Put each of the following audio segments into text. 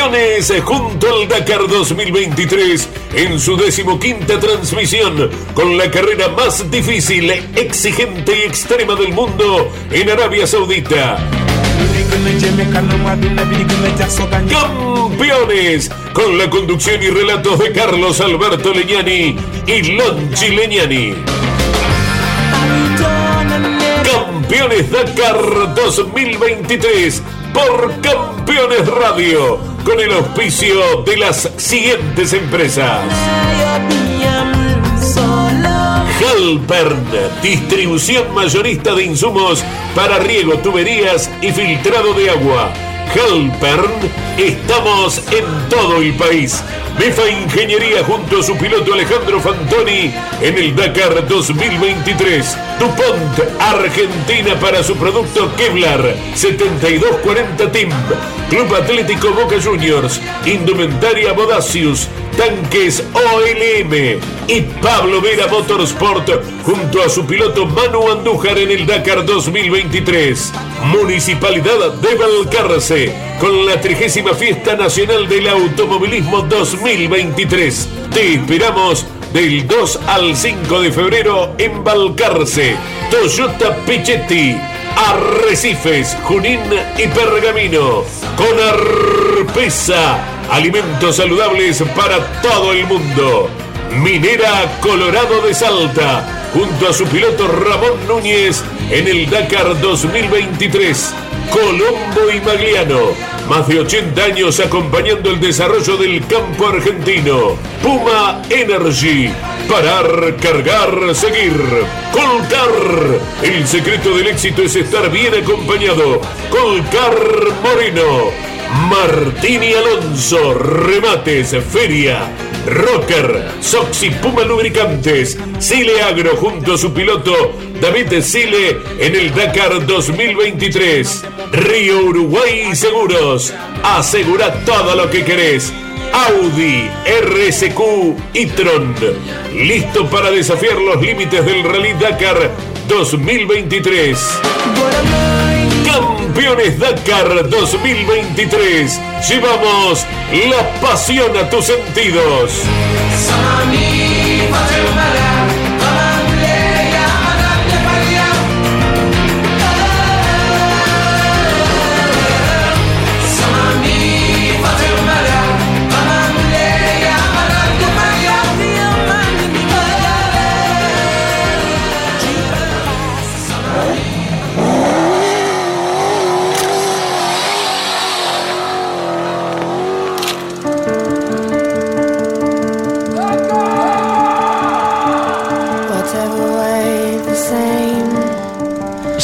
Campeones junto al Dakar 2023 en su decimoquinta transmisión con la carrera más difícil, exigente y extrema del mundo en Arabia Saudita. Campeones con la conducción y relatos de Carlos Alberto Leñani y Lonchi Leñani. Campeones Dakar 2023 por Campeones Radio con el auspicio de las siguientes empresas. Halpern, distribución mayorista de insumos para riego, tuberías y filtrado de agua. Halpern, estamos en todo el país. Befa Ingeniería junto a su piloto Alejandro Fantoni en el Dakar 2023. DuPont Argentina para su producto Kevlar 7240 Team. Club Atlético Boca Juniors. Indumentaria Bodacius tanques OLM y Pablo Vera Motorsport junto a su piloto Manu Andújar en el Dakar 2023. Municipalidad de Valcarce con la 30 Fiesta Nacional del Automovilismo 2023. Te esperamos del 2 al 5 de febrero en Valcarce. Toyota Pichetti. Arrecifes, Junín y Pergamino. Con Arpesa Alimentos saludables para todo el mundo. Minera Colorado de Salta, junto a su piloto Ramón Núñez en el Dakar 2023. Colombo y Magliano, más de 80 años acompañando el desarrollo del campo argentino. Puma Energy, parar, cargar, seguir. Colcar, el secreto del éxito es estar bien acompañado. Colcar Moreno Martini Alonso, remates, feria, Rocker, Soxy Puma Lubricantes, Sile Agro junto a su piloto David Sile en el Dakar 2023. Río Uruguay Seguros, asegura todo lo que querés. Audi, RSQ y Tron, listo para desafiar los límites del Rally Dakar 2023. Campeones Dakar 2023. Llevamos la pasión a tus sentidos.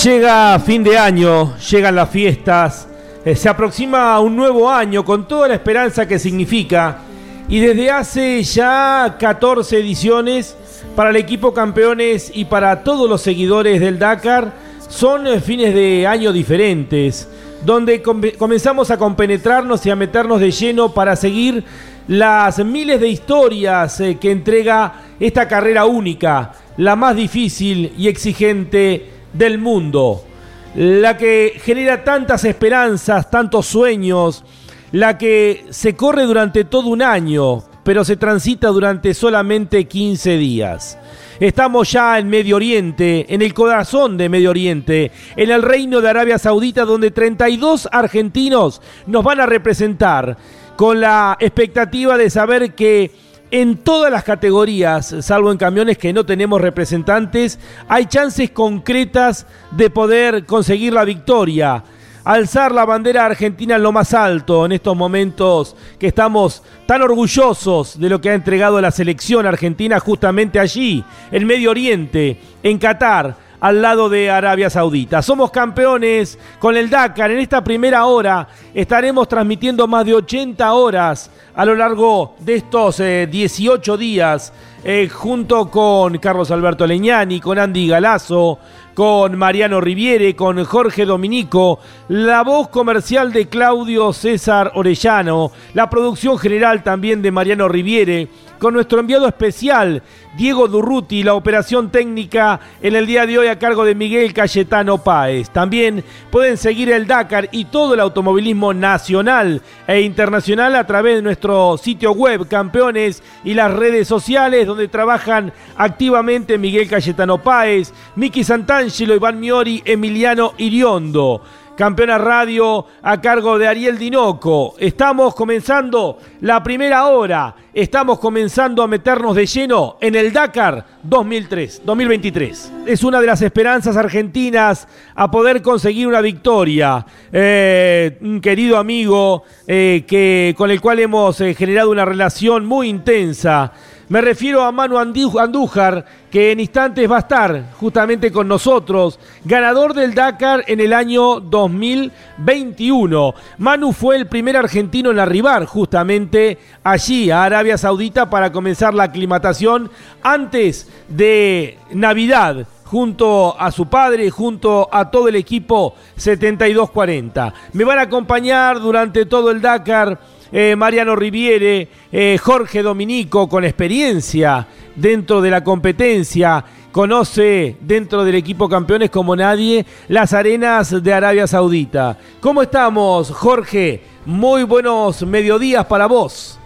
Llega fin de año, llegan las fiestas, eh, se aproxima un nuevo año con toda la esperanza que significa. Y desde hace ya 14 ediciones para el equipo campeones y para todos los seguidores del Dakar son eh, fines de año diferentes, donde comenzamos a compenetrarnos y a meternos de lleno para seguir las miles de historias eh, que entrega esta carrera única, la más difícil y exigente del mundo, la que genera tantas esperanzas, tantos sueños, la que se corre durante todo un año, pero se transita durante solamente 15 días. Estamos ya en Medio Oriente, en el corazón de Medio Oriente, en el reino de Arabia Saudita, donde 32 argentinos nos van a representar, con la expectativa de saber que en todas las categorías, salvo en camiones que no tenemos representantes, hay chances concretas de poder conseguir la victoria. Alzar la bandera argentina en lo más alto en estos momentos que estamos tan orgullosos de lo que ha entregado la selección argentina justamente allí, en Medio Oriente, en Qatar al lado de Arabia Saudita. Somos campeones con el Dakar. En esta primera hora estaremos transmitiendo más de 80 horas a lo largo de estos 18 eh, días eh, junto con Carlos Alberto Leñani, con Andy Galazo, con Mariano Riviere, con Jorge Dominico, la voz comercial de Claudio César Orellano, la producción general también de Mariano Riviere, con nuestro enviado especial Diego Durruti, la operación técnica en el día de hoy a cargo de Miguel Cayetano Páez. También pueden seguir el Dakar y todo el automovilismo nacional e internacional a través de nuestro sitio web, campeones y las redes sociales donde trabajan activamente Miguel Cayetano Páez, Miki Santangelo, Iván Miori, Emiliano Iriondo. Campeona Radio a cargo de Ariel Dinoco. Estamos comenzando la primera hora. Estamos comenzando a meternos de lleno en el Dakar 2003, 2023. Es una de las esperanzas argentinas a poder conseguir una victoria. Eh, un querido amigo eh, que, con el cual hemos eh, generado una relación muy intensa. Me refiero a Manu Andújar, que en instantes va a estar justamente con nosotros, ganador del Dakar en el año 2021. Manu fue el primer argentino en arribar justamente allí, a Arabia Saudita, para comenzar la aclimatación antes de Navidad junto a su padre, junto a todo el equipo 7240. Me van a acompañar durante todo el Dakar eh, Mariano Riviere, eh, Jorge Dominico, con experiencia dentro de la competencia, conoce dentro del equipo campeones como nadie las arenas de Arabia Saudita. ¿Cómo estamos, Jorge? Muy buenos mediodías para vos.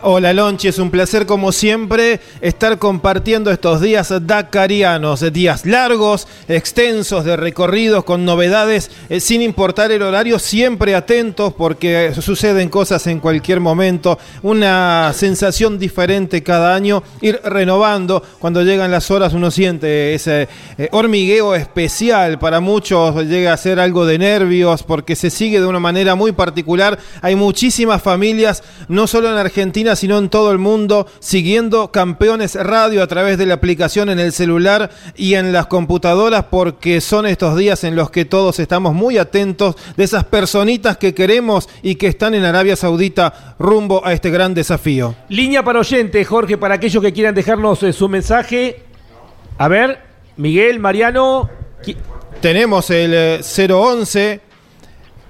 Hola Lonchi, es un placer como siempre estar compartiendo estos días dakarianos, días largos, extensos de recorridos con novedades, eh, sin importar el horario, siempre atentos porque suceden cosas en cualquier momento, una sensación diferente cada año, ir renovando, cuando llegan las horas uno siente ese eh, hormigueo especial, para muchos llega a ser algo de nervios porque se sigue de una manera muy particular, hay muchísimas familias, no solo en Argentina, sino en todo el mundo, siguiendo Campeones Radio a través de la aplicación en el celular y en las computadoras, porque son estos días en los que todos estamos muy atentos de esas personitas que queremos y que están en Arabia Saudita rumbo a este gran desafío. Línea para oyentes, Jorge, para aquellos que quieran dejarnos eh, su mensaje. A ver, Miguel, Mariano. Tenemos el 011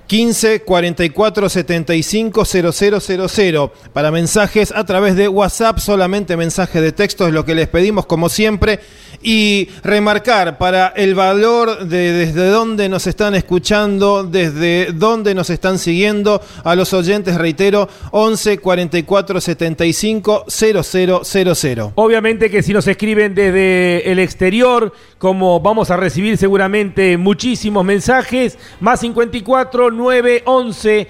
15 44 75 000 para mensajes a través de WhatsApp, solamente mensaje de texto es lo que les pedimos como siempre y remarcar para el valor de desde dónde nos están escuchando, desde dónde nos están siguiendo a los oyentes, reitero, 11 44 75 000. Obviamente que si nos escriben desde el exterior, como vamos a recibir seguramente muchísimos mensajes, más 54 911 44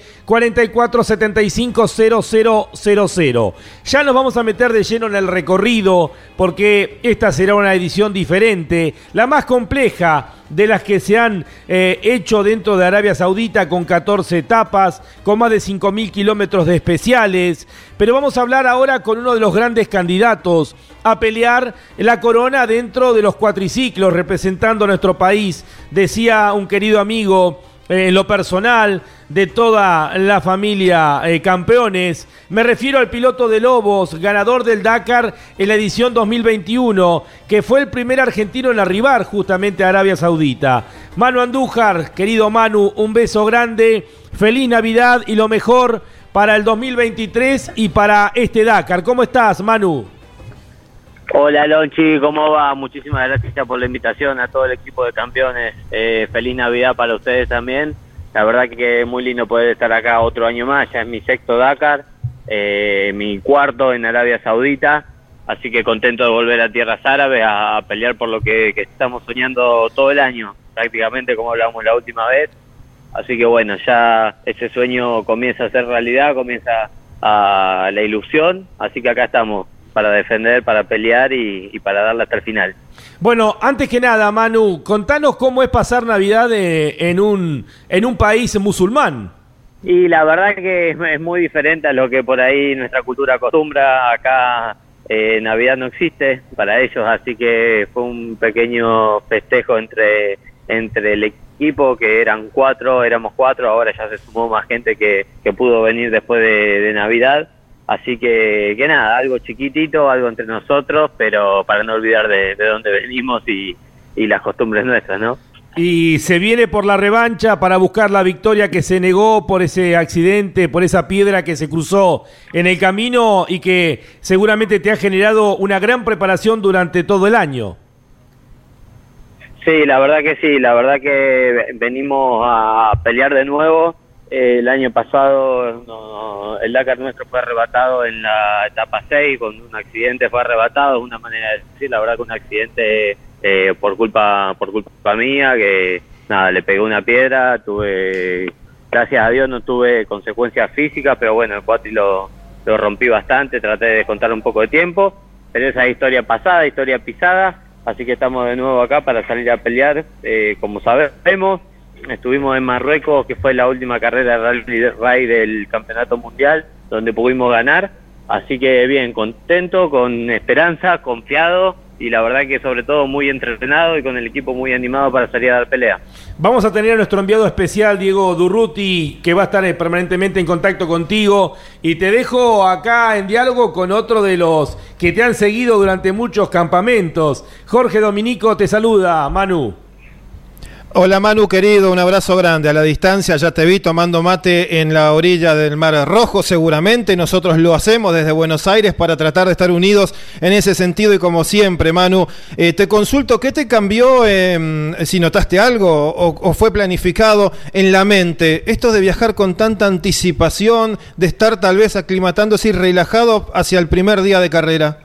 75 000. Ya nos vamos a meter de lleno en el recorrido porque esta será una edición diferente, la más compleja de las que se han eh, hecho dentro de Arabia Saudita con 14 etapas, con más de 5.000 kilómetros de especiales. Pero vamos a hablar ahora con uno de los grandes candidatos a pelear la corona dentro de los cuatriciclos representando a nuestro país. Decía un querido amigo en lo personal, de toda la familia eh, campeones. Me refiero al piloto de Lobos, ganador del Dakar en la edición 2021, que fue el primer argentino en arribar justamente a Arabia Saudita. Manu Andújar, querido Manu, un beso grande, feliz Navidad y lo mejor para el 2023 y para este Dakar. ¿Cómo estás, Manu? Hola Lonchi, ¿cómo va? Muchísimas gracias por la invitación a todo el equipo de campeones. Eh, feliz Navidad para ustedes también. La verdad que es muy lindo poder estar acá otro año más. Ya es mi sexto Dakar, eh, mi cuarto en Arabia Saudita. Así que contento de volver a tierras árabes a, pelear por lo que, estamos soñando todo el año, prácticamente como hablamos la última vez. Así que bueno, ya ese sueño comienza a ser realidad, comienza a la ilusión. Así que acá estamos para defender, para pelear y, para darle hasta el final. Bueno, antes que nada, Manu, contanos cómo es pasar Navidad en, un, en un país musulmán. Y la verdad que es, muy diferente a lo que por ahí nuestra cultura acostumbra. Acá eh, Navidad no existe para ellos, así que fue un pequeño festejo entre, entre el equipo, que eran cuatro, éramos cuatro, ahora ya se sumó más gente que, que pudo venir después de Navidad Así que, que nada, algo chiquitito, algo entre nosotros, pero para no olvidar de, de dónde venimos y, y las costumbres nuestras, ¿no? Y se viene por la revancha para buscar la victoria que se negó por ese accidente, por esa piedra que se cruzó en el camino y que seguramente te ha generado una gran preparación durante todo el año. Sí, la verdad que sí, la verdad que venimos a pelear de nuevo el año pasado el Dakar nuestro fue arrebatado en la etapa 6, con un accidente fue arrebatado, es una manera de decir, la verdad que un accidente eh, por culpa por culpa mía, que nada, le pegué una piedra, tuve, gracias a Dios no tuve consecuencias físicas, pero bueno, el cuatri lo, lo rompí bastante, traté de contar un poco de tiempo, pero esa historia pasada, historia pisada, así que estamos de nuevo acá para salir a pelear, eh, como sabemos, estuvimos en Marruecos, que fue la última carrera de rally del Campeonato Mundial, donde pudimos ganar. Así que bien, contento, con esperanza, confiado y la verdad que sobre todo muy entrenado y con el equipo muy animado para salir a dar pelea. Vamos a tener a nuestro enviado especial, Diego Durruti, que va a estar eh, permanentemente en contacto contigo. Y te dejo acá en diálogo con otro de los que te han seguido durante muchos campamentos. Jorge Dominico te saluda, Manu. Hola Manu querido, un abrazo grande a la distancia, ya te vi tomando mate en la orilla del Mar Rojo seguramente, nosotros lo hacemos desde Buenos Aires para tratar de estar unidos en ese sentido y como siempre Manu, eh, te consulto, ¿qué te cambió, eh, si notaste algo o, fue planificado en la mente? Esto de viajar con tanta anticipación, de estar tal vez aclimatándose y relajado hacia el primer día de carrera.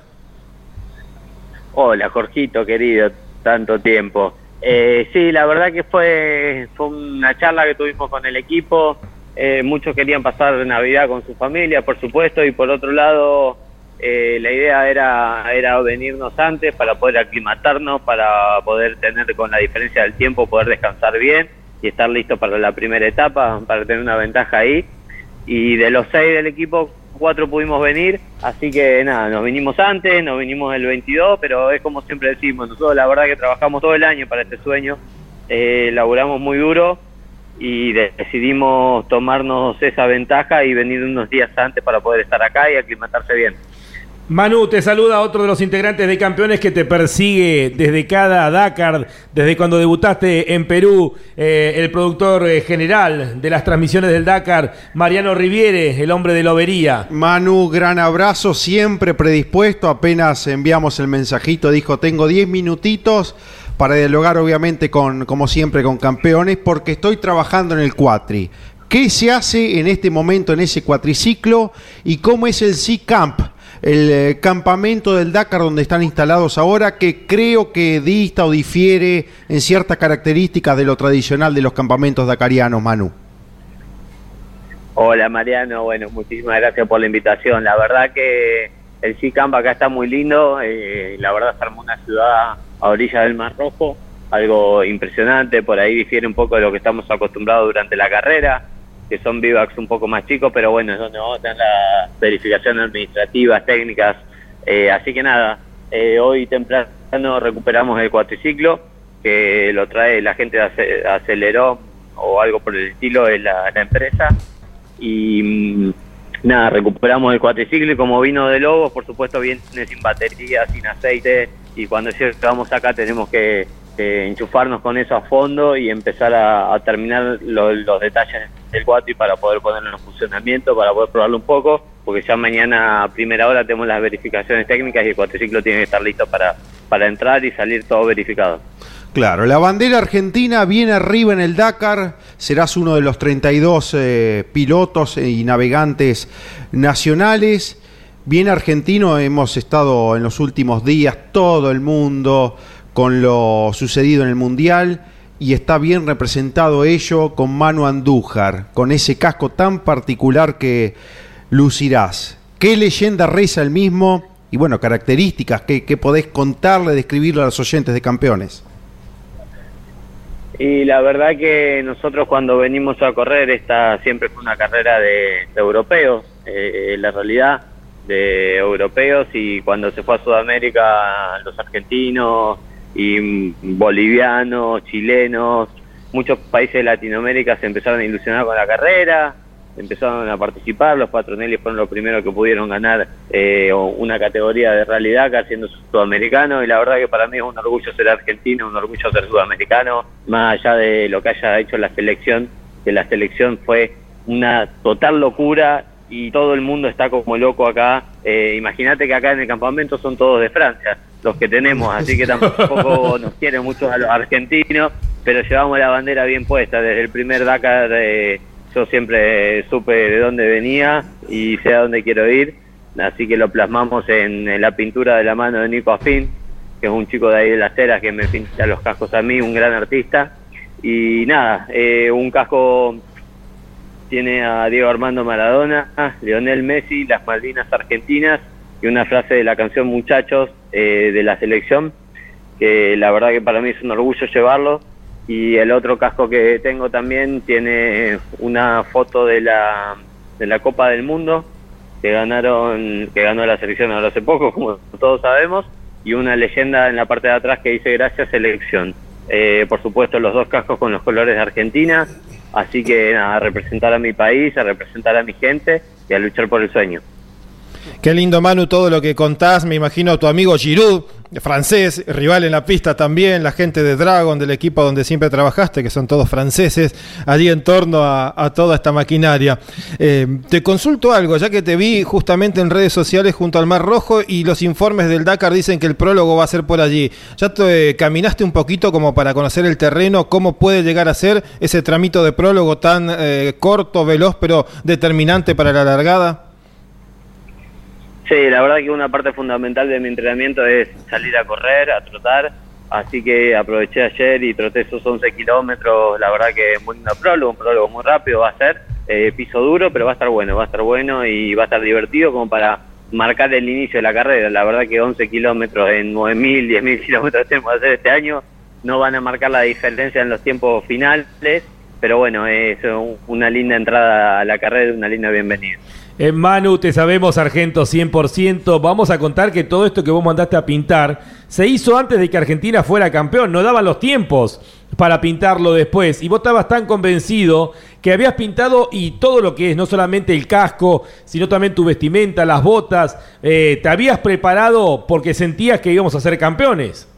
Hola Jorgito querido, tanto tiempo. Eh, sí, la verdad que fue, fue una charla que tuvimos con el equipo. Eh, muchos querían pasar Navidad con su familia, por supuesto, y por otro lado, eh, la idea era, era venirnos antes para poder aclimatarnos, para poder tener con la diferencia del tiempo, poder descansar bien y estar listo para la primera etapa, para tener una ventaja ahí. Y de los seis del equipo, cuatro pudimos venir, así que nada, nos vinimos antes, nos vinimos el 22, pero es como siempre decimos, nosotros la verdad que trabajamos todo el año para este sueño, eh, laburamos muy duro y decidimos tomarnos esa ventaja y venir unos días antes para poder estar acá y aclimatarse bien. Manu, te saluda otro de los integrantes de Campeones que te persigue desde cada Dakar, desde cuando debutaste en Perú, eh, el productor eh, general de las transmisiones del Dakar, Mariano Riviere, el hombre de Lobería. Manu, gran abrazo, siempre predispuesto, apenas enviamos el mensajito, dijo, tengo 10 minutitos para dialogar obviamente con, como siempre, con Campeones, porque estoy trabajando en el Cuatri. ¿Qué se hace en este momento en ese cuatriciclo y cómo es el Sea Camp? El eh, campamento del Dakar donde están instalados ahora, que creo que dista o difiere en ciertas características de lo tradicional de los campamentos dakarianos, Manu. Hola Mariano, bueno, muchísimas gracias por la invitación. La verdad que el Camp acá está muy lindo, eh, la verdad se armó una ciudad a orilla del Mar Rojo, algo impresionante, por ahí difiere un poco de lo que estamos acostumbrados durante la carrera que son vivacs un poco más chicos, pero bueno, es donde vamos a tener las verificaciones administrativas, técnicas. Eh, así que nada, eh, hoy temprano recuperamos el cuatriciclo, que lo trae la gente de Aceleró o algo por el estilo de la, empresa. Y mm, nada, recuperamos el cuatriciclo y como vino de Lobos, por supuesto viene sin batería, sin aceite. Y cuando llegamos acá tenemos que enchufarnos con eso a fondo y empezar a, terminar los detalles del cuatri para poder ponerlo en funcionamiento, para poder probarlo un poco, porque ya mañana a primera hora tenemos las verificaciones técnicas y el cuatriciclo tiene que estar listo para, para entrar y salir todo verificado. Claro, la bandera argentina viene arriba en el Dakar, serás uno de los 32 eh, pilotos y navegantes nacionales. Bien argentino, hemos estado en los últimos días, todo el mundo, con lo sucedido en el Mundial y está bien representado ello con Manu Andújar, con ese casco tan particular que lucirás. ¿Qué leyenda reza el mismo? Y bueno, características que, podés contarle, describirle a los oyentes de campeones. Y la verdad que nosotros cuando venimos a correr, esta siempre fue una carrera de, europeos, eh, la realidad de europeos y cuando se fue a Sudamérica los argentinos, y bolivianos, chilenos, muchos países de Latinoamérica se empezaron a ilusionar con la carrera, empezaron a participar, los Patronelli fueron los primeros que pudieron ganar eh, una categoría de Rally Dakar siendo sudamericano y la verdad que para mí es un orgullo ser argentino, un orgullo ser sudamericano, más allá de lo que haya hecho la selección, que la selección fue una total locura y todo el mundo está como loco acá. Eh, Imagínate que acá en el campamento son todos de Francia, los que tenemos, así que tampoco nos quieren mucho a los argentinos, pero llevamos la bandera bien puesta desde el primer Dakar. Eh, yo siempre supe de dónde venía y sé a dónde quiero ir, así que lo plasmamos en, la pintura de la mano de Nico Afin, que es un chico de ahí de las ceras que me pinta los cascos a mí, un gran artista. Y nada, eh, un casco tiene a Diego Armando Maradona, Lionel Messi, las Malvinas Argentinas y una frase de la canción Muchachos eh, de la selección, que la verdad que para mí es un orgullo llevarlo. Y el otro casco que tengo también tiene una foto de la, de la Copa del Mundo que ganaron que ganó la selección ahora hace poco como todos sabemos y una leyenda en la parte de atrás que dice gracias selección eh, por supuesto los dos cascos con los colores de Argentina así que nada, a representar a mi país a representar a mi gente y a luchar por el sueño Qué lindo, Manu, todo lo que contás. Me imagino a tu amigo Giroud, francés, rival en la pista también, la gente de Dragon, del equipo donde siempre trabajaste, que son todos franceses, allí en torno a, toda esta maquinaria. Eh, te consulto algo, ya que te vi justamente en redes sociales junto al Mar Rojo y los informes del Dakar dicen que el prólogo va a ser por allí. ¿Ya te caminaste un poquito como para conocer el terreno, cómo puede llegar a ser ese tramito de prólogo tan eh, corto, veloz, pero determinante para la largada? Sí, la verdad que una parte fundamental de mi entrenamiento es salir a correr, a trotar, así que aproveché ayer y troté esos 11 kilómetros, la verdad que muy lindo prólogo, un prólogo muy rápido va a ser, eh, piso duro, pero va a estar bueno, va a estar bueno y va a estar divertido como para marcar el inicio de la carrera. La verdad que 11 kilómetros en 9.000, 10.000 kilómetros tenemos que hacer este año no van a marcar la diferencia en los tiempos finales, pero bueno, es una linda entrada a la carrera, una linda bienvenida. En Manu, te sabemos, Argento 100%. Vamos a contar que todo esto que vos mandaste a pintar se hizo antes de que Argentina fuera campeón. No daban los tiempos para pintarlo después. Y vos estabas tan convencido que habías pintado y todo lo que es, no solamente el casco, sino también tu vestimenta, las botas. Eh, te habías preparado porque sentías que íbamos a ser campeones.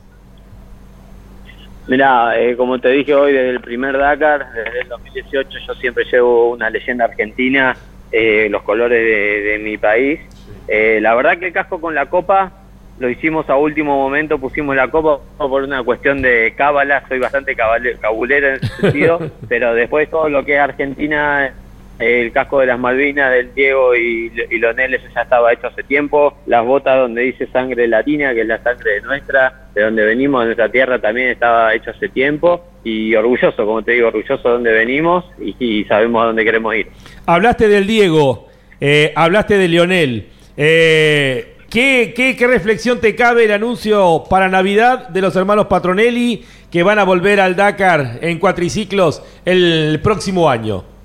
Mira, eh, como te dije hoy, desde el primer Dakar, desde el 2018, yo siempre llevo una leyenda argentina eh, los colores de, mi país. Eh, la verdad que el casco con la copa lo hicimos a último momento, pusimos la copa por una cuestión de cábala, soy bastante cabulera en ese sentido, pero después todo lo que es Argentina el casco de las Malvinas del Diego y, y eso ya estaba hecho hace tiempo. Las botas donde dice sangre latina, que es la sangre nuestra, de donde venimos, de nuestra tierra, también estaba hecho hace tiempo. Y orgulloso, como te digo, orgulloso de donde venimos y, sabemos a dónde queremos ir. Hablaste del Diego, eh, hablaste de Lionel. Eh, ¿qué, qué, qué reflexión te cabe el anuncio para Navidad de los hermanos Patronelli que van a volver al Dakar en cuatriciclos el próximo año?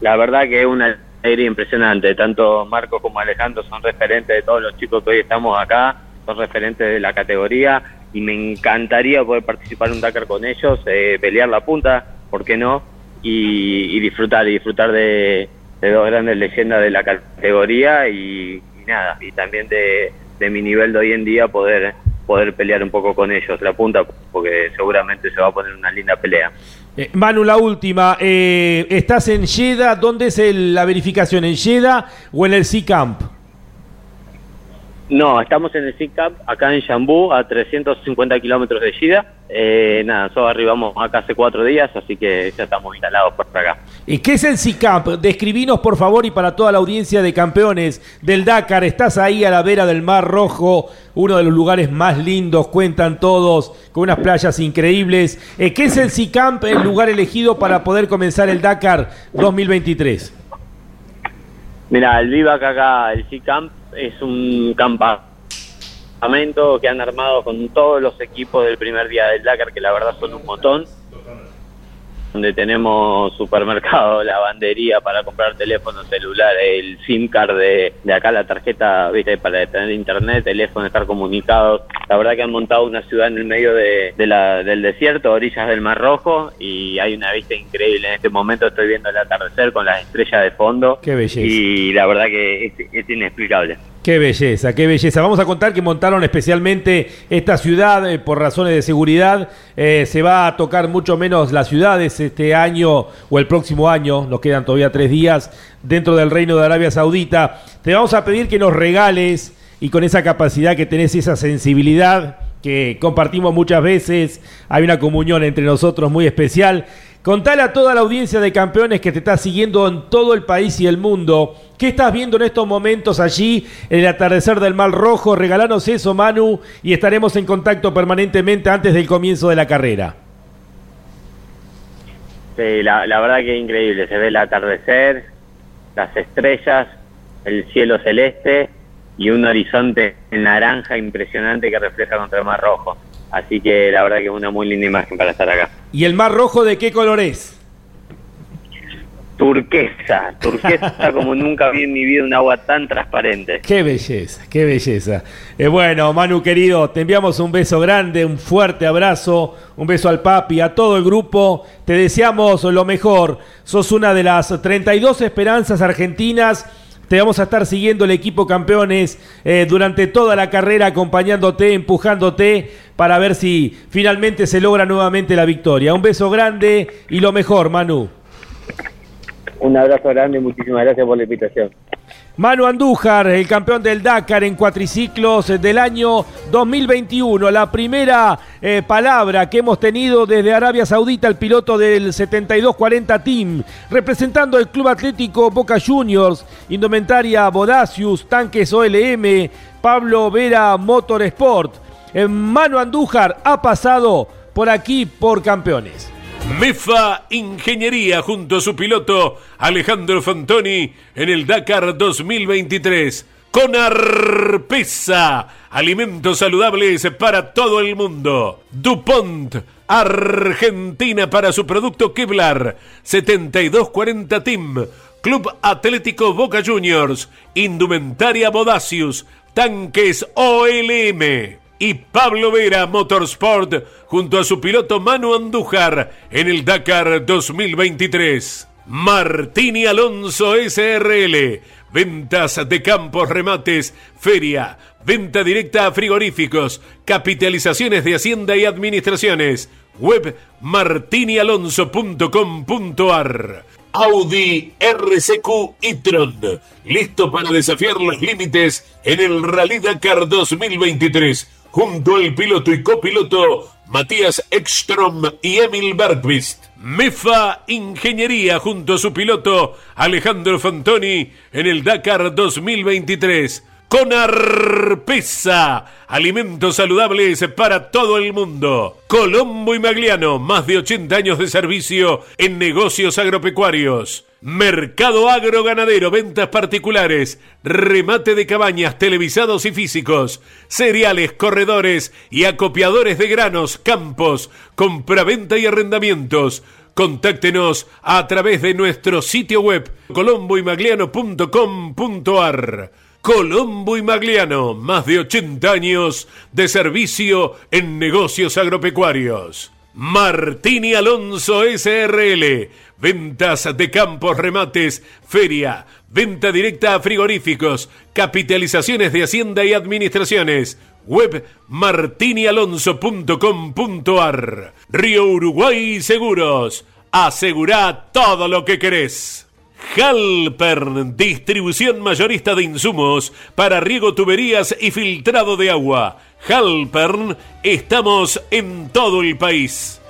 La verdad que es una alegría impresionante. Tanto Marco como Alejandro son referentes de todos los chicos que hoy estamos acá, son referentes de la categoría y me encantaría poder participar en un Dakar con ellos, eh, pelear la punta, ¿por qué no? Y, disfrutar, y disfrutar de, dos grandes leyendas de la categoría y, nada, y también de, de mi nivel de hoy en día poder poder pelear un poco con ellos la punta, porque seguramente se va a poner una linda pelea. Eh, Manu, la última. Eh, ¿Estás en Yeda? ¿Dónde es la verificación? ¿En Yeda o en el C-Camp? No, estamos en el SICAP, acá en Shambú, a 350 kilómetros de Shida. Eh, nada, nosotros arribamos acá hace cuatro días, así que ya estamos instalados por acá. ¿Y qué es el SICAP? Describinos, por favor, y para toda la audiencia de campeones del Dakar. Estás ahí a la vera del Mar Rojo, uno de los lugares más lindos, cuentan todos, con unas playas increíbles. Eh, ¿Qué es el SICAMP, el lugar elegido para poder comenzar el Dakar 2023? Mira, el Vivac acá, el SICAMP es un campamento que han armado con todos los equipos del primer día del Dakar, que la verdad son un montón. Donde tenemos supermercado, lavandería para comprar teléfono celular, el SIM card de, de acá, la tarjeta, viste, para tener internet, teléfono, estar comunicados. La verdad que han montado una ciudad en el medio de, de la, del desierto, orillas del Mar Rojo, y hay una vista increíble. En este momento estoy viendo el atardecer con las estrellas de fondo. Qué belleza. Y la verdad que es, es inexplicable. Qué belleza, qué belleza. Vamos a contar que montaron especialmente esta ciudad eh, por razones de seguridad. Eh, se va a tocar mucho menos las ciudades este año o el próximo año. Nos quedan todavía tres días dentro del Reino de Arabia Saudita. Te vamos a pedir que nos regales y con esa capacidad que tenés, esa sensibilidad que compartimos muchas veces, hay una comunión entre nosotros muy especial. Contale a toda la audiencia de campeones que te está siguiendo en todo el país y el mundo. ¿Qué estás viendo en estos momentos allí, en el atardecer del Mar Rojo? Regalanos eso, Manu, y estaremos en contacto permanentemente antes del comienzo de la carrera. Sí, la, la verdad que es increíble. Se ve el atardecer, las estrellas, el cielo celeste y un horizonte naranja impresionante que refleja contra el Mar Rojo. Así que la verdad que es una muy linda imagen para estar acá. ¿Y el Mar Rojo de qué color es? Turquesa, turquesa como nunca vi en mi vida un agua tan transparente. Qué belleza, qué belleza. Eh, bueno, Manu querido, te enviamos un beso grande, un fuerte abrazo, un beso al papi, a todo el grupo. Te deseamos lo mejor. Sos una de las 32 esperanzas argentinas. Te vamos a estar siguiendo el equipo campeones eh, durante toda la carrera, acompañándote, empujándote para ver si finalmente se logra nuevamente la victoria. Un beso grande y lo mejor, Manu. Un abrazo grande y muchísimas gracias por la invitación. Manu Andújar, el campeón del Dakar en cuatriciclos del año 2021. La primera eh, palabra que hemos tenido desde Arabia Saudita, el piloto del 7240 Team, representando el Club Atlético Boca Juniors, Indumentaria Bodacius, Tanques OLM, Pablo Vera Motorsport. Eh, Manu Andújar ha pasado por aquí por campeones. MEFA Ingeniería junto a su piloto Alejandro Fantoni en el Dakar 2023. Con Arpesa, alimentos saludables para todo el mundo. DuPont, Argentina para su producto Kevlar, 7240 Team. Club Atlético Boca Juniors, Indumentaria Bodacius, Tanques OLM y Pablo Vera Motorsport junto a su piloto Manu Andújar en el Dakar 2023. Martini Alonso SRL, ventas de campos remates, feria, venta directa a frigoríficos, capitalizaciones de hacienda y administraciones. Web martinialonso.com.ar Audi RCQ e-tron, listo para desafiar los límites en el Rally Dakar 2023 junto al piloto y copiloto Matías Ekstrom y Emil Bergqvist. MEFA Ingeniería junto a su piloto Alejandro Fantoni en el Dakar 2023. Con Arpesa, alimentos saludables para todo el mundo. Colombo y Magliano, más de 80 años de servicio en negocios agropecuarios. Mercado Agroganadero, ventas particulares, remate de cabañas, televisados y físicos, cereales, corredores y acopiadores de granos, campos, compraventa y arrendamientos. Contáctenos a través de nuestro sitio web colomboymagliano.com.ar. Colombo y Magliano, más de 80 años de servicio en negocios agropecuarios. Martini Alonso SRL, ventas de campos remates, feria, venta directa a frigoríficos, capitalizaciones de hacienda y administraciones. Web martinialonso.com.ar Río Uruguay Seguros. Asegura todo lo que querés. Halpern, distribución mayorista de insumos para riego, tuberías y filtrado de agua. Halpern, estamos en todo el país.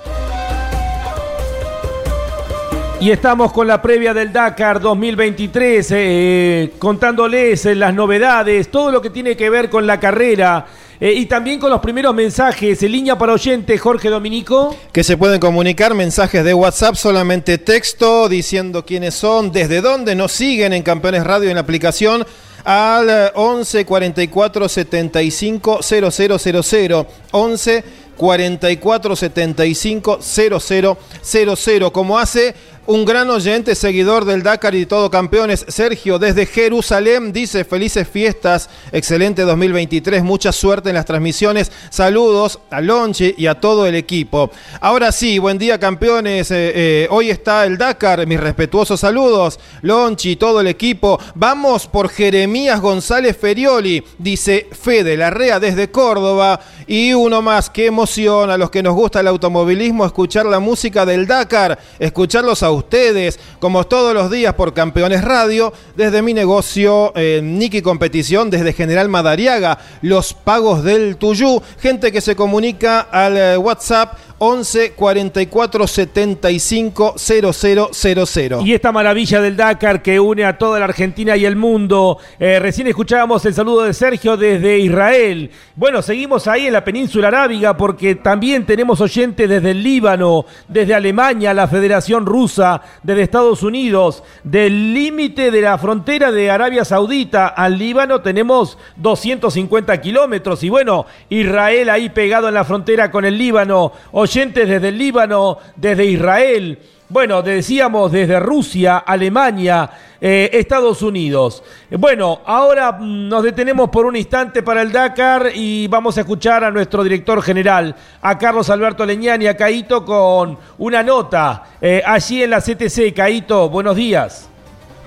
Y estamos con la previa del Dakar 2023, eh, contándoles las novedades, todo lo que tiene que ver con la carrera. Eh, y también con los primeros mensajes en línea para oyentes, Jorge Dominico. Que se pueden comunicar mensajes de WhatsApp, solamente texto, diciendo quiénes son, desde dónde nos siguen en Campeones Radio en la aplicación al 11 44 75 0000 11 4475 0000, como hace un gran oyente, seguidor del Dakar y todo campeones, Sergio, desde Jerusalén, dice felices fiestas, excelente 2023, mucha suerte en las transmisiones, saludos a Lonchi y a todo el equipo. Ahora sí, buen día campeones, eh, eh, hoy está el Dakar, mis respetuosos saludos, Lonchi, todo el equipo, vamos por Jeremías González Ferioli, dice Fede Larrea desde Córdoba, y uno más, qué emoción a los que nos gusta el automovilismo escuchar la música del Dakar, escucharlos a ustedes, como todos los días por Campeones Radio, desde mi negocio eh, Niki Competición, desde General Madariaga, los pagos del Tuyú, gente que se comunica al eh, WhatsApp 11 44 75 0000. Y esta maravilla del Dakar que une a toda la Argentina y el mundo. Eh, recién escuchábamos el saludo de Sergio desde Israel. Bueno, seguimos ahí en la península arábiga porque también tenemos oyentes desde el Líbano, desde Alemania, la Federación Rusa, desde Estados Unidos, del límite de la frontera de Arabia Saudita al Líbano tenemos 250 kilómetros. Y bueno, Israel ahí pegado en la frontera con el Líbano oyentes desde el Líbano, desde Israel, bueno, decíamos desde Rusia, Alemania, eh, Estados Unidos. Bueno, ahora mm, nos detenemos por un instante para el Dakar y vamos a escuchar a nuestro director general, a Carlos Alberto Leñani, a Caito, con una nota eh, allí en la CTC. Caito, buenos días.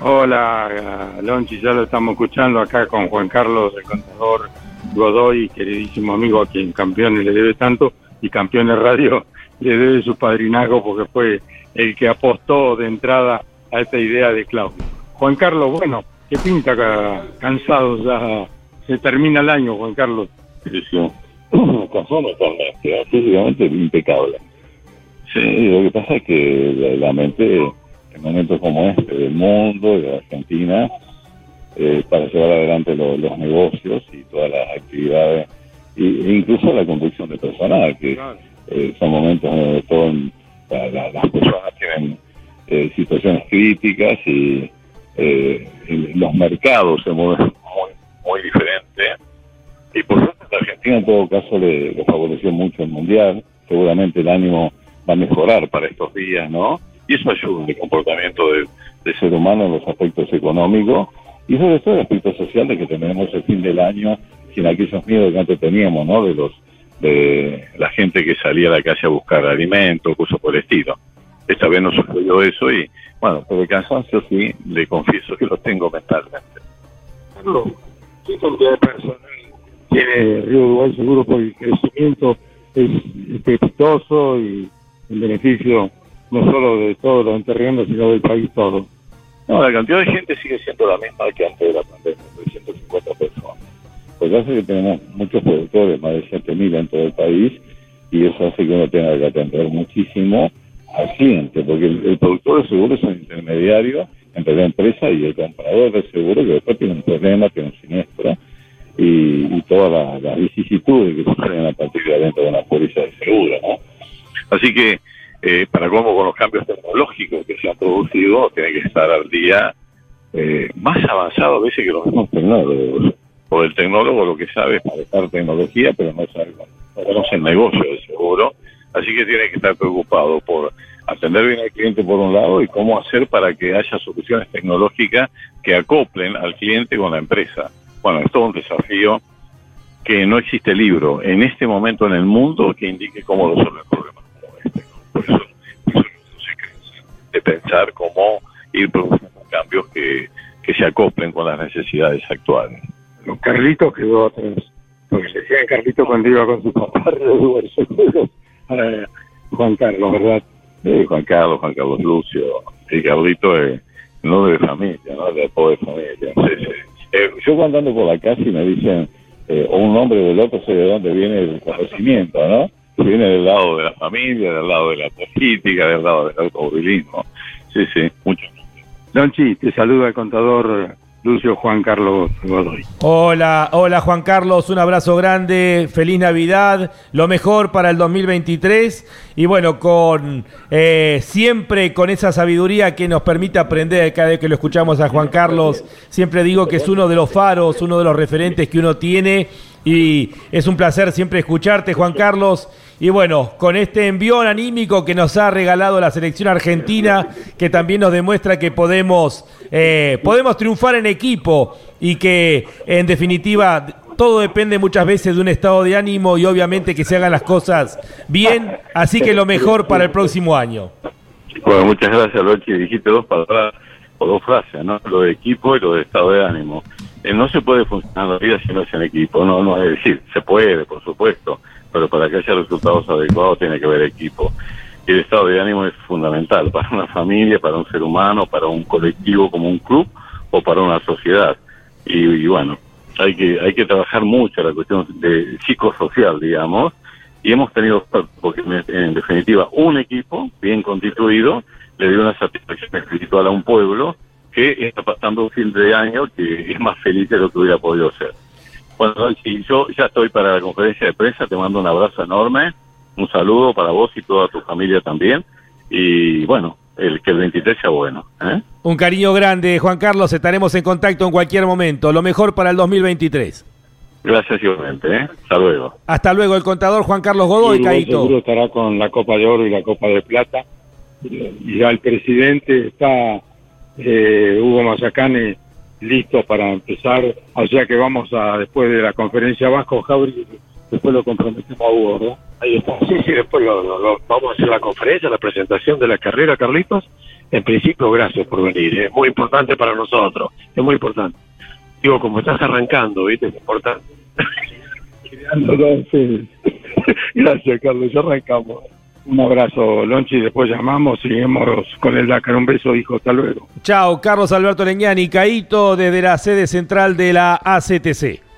Hola, Lonchi, ya lo estamos escuchando acá con Juan Carlos, el contador Godoy, queridísimo amigo a quien campeón le debe tanto y Campeones Radio le debe su padrinazgo porque fue el que apostó de entrada a esta idea de Claudio. Juan Carlos, bueno, ¿qué pinta cansado ya? Se termina el año, Juan Carlos. Sí, sí. Cansado totalmente, físicamente impecable. Sí, lo que pasa es que la, mente, en momentos como este del mundo, de Argentina, eh, para llevar adelante los negocios y todas las actividades e incluso la conducción de personal, que eh, son momentos donde todo, las personas tienen eh, situaciones críticas y eh, los mercados se mueven muy, muy diferente. Y por suerte la Argentina en todo caso le, favoreció mucho el Mundial, seguramente el ánimo va a mejorar para estos días, ¿no? Y eso ayuda en el comportamiento del, del ser humano en los aspectos económicos y sobre todo el aspecto social de que tenemos el fin del año sin aquellos miedos que antes teníamos, ¿no? De los de la gente que salía a la calle a buscar alimentos, cosas por el estilo. Esta vez no sucedió eso y, bueno, por el cansancio sí, le confieso que lo tengo mentalmente. Carlos, ¿qué cantidad de personal tiene Río Uruguay seguro por el crecimiento es exitoso y el beneficio no solo de todos los enterriendo, sino del país todo? No, la cantidad de gente sigue siendo la misma que antes de la pandemia, 350 personas pues hace que tenemos muchos productores, más de 7.000 en todo el país, y eso hace que uno tenga que atender muchísimo al cliente, porque el, productor de seguro es un intermediario entre la empresa y el comprador de seguro, que después tiene un problema, tiene un siniestro, y, todas las, vicisitudes que suceden a partir de adentro de una póliza de seguro, ¿no? Así que, eh, para cómo con los cambios tecnológicos que se han producido, tiene que estar al día eh, más avanzado a veces que los mismos tecnólogos o el tecnólogo lo que sabe es manejar tecnología, pero no sabe no conoce el negocio de seguro, así que tiene que estar preocupado por atender bien al cliente por un lado y cómo hacer para que haya soluciones tecnológicas que acoplen al cliente con la empresa. Bueno, es todo un desafío que no existe libro en este momento en el mundo que indique cómo resolver problemas como este. Por eso, no se cansa de pensar cómo ir produciendo cambios que se acoplen con las necesidades actuales. Carlitos quedó atrás. Porque le decían Carlitos cuando iba con su papá Juan Carlos, ¿verdad? Juan Carlos, Juan Carlos Lucio. Y Carlito es no de familia, ¿no? De pobre familia. Eh, yo cuando ando por la casa y me dicen, eh, o un nombre del otro, sé de dónde viene el conocimiento, ¿no? Viene del lado de la familia, del lado de la política, del lado del automovilismo. Sí, sí, mucho. Donchi, te saluda el contador Lucio Juan Carlos Godoy. Hola, hola Juan Carlos, un abrazo grande, feliz Navidad, lo mejor para el 2023 y bueno, con eh, siempre con esa sabiduría que nos permite aprender cada vez que lo escuchamos a Juan Carlos, siempre digo que es uno de los faros, uno de los referentes que uno tiene y es un placer siempre escucharte Juan Carlos Y bueno, con este envión anímico que nos ha regalado la selección argentina, que también nos demuestra que podemos, eh, podemos triunfar en equipo y que en definitiva todo depende muchas veces de un estado de ánimo y obviamente que se hagan las cosas bien, así que lo mejor para el próximo año. Bueno, muchas gracias, Lochi. Dijiste dos palabras o dos frases, ¿no? Lo de equipo y lo de estado de ánimo. Eh, no se puede funcionar la vida si no es en equipo, no, no, es decir, se puede, por supuesto, pero para que haya resultados adecuados tiene que haber equipo. El estado de ánimo es fundamental para una familia, para un ser humano, para un colectivo como un club o para una sociedad. y bueno, hay que hay que trabajar mucho la cuestión de psicosocial, digamos, y hemos tenido, porque en definitiva, un equipo bien constituido le dio una satisfacción espiritual a un pueblo que está pasando un fin de año que es más feliz de lo que hubiera podido ser. Bueno, y yo ya estoy para la conferencia de prensa, te mando un abrazo enorme, un saludo para vos y toda tu familia también, y bueno, el que el 23 sea bueno. ¿eh? Un cariño grande, Juan Carlos. Estaremos en contacto en cualquier momento. Lo mejor para el 2023. Gracias igualmente. ¿eh? Hasta luego. Hasta luego. El contador Juan Carlos Godoy, Caito. Seguro estará con la Copa de Oro y la Copa de Plata. Y ya el presidente está, eh, Hugo Mazacane, listo para empezar. O sea que vamos a, después de la conferencia abajo, Javi, después lo comprometemos a Hugo, ¿verdad? Ahí está. Sí, sí, después lo, vamos a hacer la conferencia, la presentación de la carrera, Carlitos. En principio, gracias por venir. Es muy importante para nosotros. Es muy importante. Digo, como estás arrancando, ¿viste? Es importante. gracias, Carlos. Ya arrancamos. Un abrazo, Lonchi. Después llamamos, seguimos con el Dakar. Un beso, hijo. Hasta luego. Chao, Carlos Alberto Leñani, Caito, desde la sede central de la ACTC.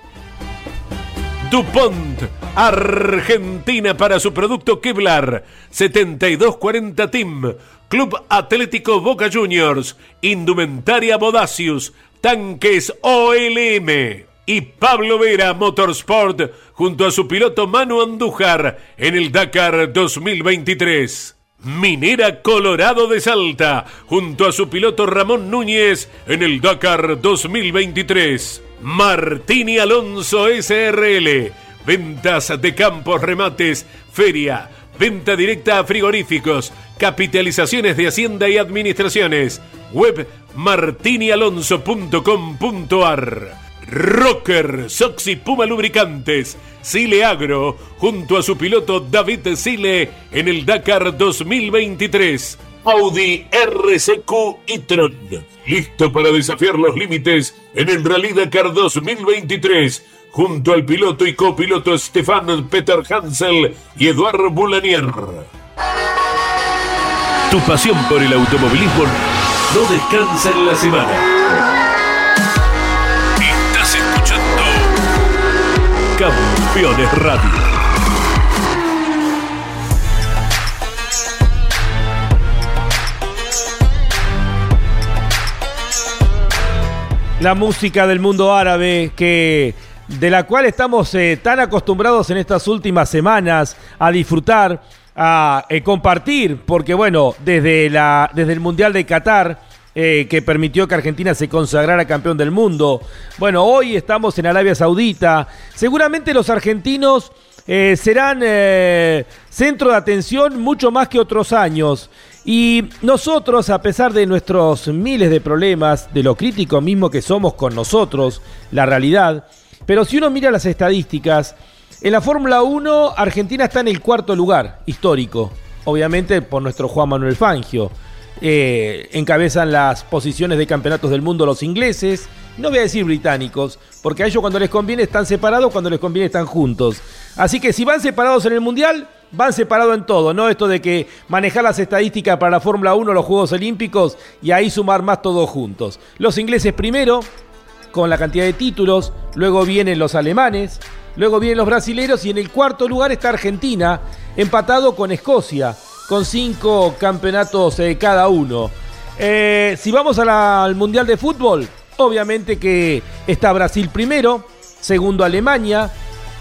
DuPont, Argentina para su producto Kevlar, 7240 Team, Club Atlético Boca Juniors, Indumentaria Bodacius, Tanques OLM y Pablo Vera Motorsport junto a su piloto Manu Andújar en el Dakar 2023. Minera Colorado de Salta junto a su piloto Ramón Núñez en el Dakar 2023. Martini Alonso SRL. Ventas de campos, remates, feria, venta directa a frigoríficos, capitalizaciones de hacienda y administraciones. Web martinialonso.com.ar. Rocker, Soxy Puma Lubricantes, Sile Agro, junto a su piloto David Sile en el Dakar 2023. Audi RCQ y Tron. Listo para desafiar los límites en el Rally Dakar 2023 junto al piloto y copiloto Stefan Peter Hansel y Eduardo Boulanier. Tu pasión por el automovilismo no descansa en la semana. Campeones Radio. la música del mundo árabe que de la cual estamos eh, tan acostumbrados en estas últimas semanas a disfrutar, a eh, compartir, porque bueno, desde, la, desde el Mundial de Qatar, eh, que permitió que Argentina se consagrara campeón del mundo, bueno, hoy estamos en Arabia Saudita, seguramente los argentinos serán centro de atención mucho más que otros años. Y nosotros, a pesar de nuestros miles de problemas, de lo crítico mismo que somos con nosotros, la realidad, pero si uno mira las estadísticas, en la Fórmula 1 Argentina está en el cuarto lugar histórico, obviamente por nuestro Juan Manuel Fangio. Eh, encabezan las posiciones de campeonatos del mundo los ingleses, no voy a decir británicos, porque a ellos cuando les conviene están separados, cuando les conviene están juntos. Así que si van separados en el Mundial, van separados en todo, ¿no? Esto de que manejar las estadísticas para la Fórmula 1, los Juegos Olímpicos y ahí sumar más todos juntos. Los ingleses primero, con la cantidad de títulos, luego vienen los alemanes, luego vienen los brasileños y en el cuarto lugar está Argentina, empatado con Escocia, con cinco campeonatos eh, cada uno. Eh, si vamos al Mundial de Fútbol, obviamente que está Brasil primero, segundo Alemania,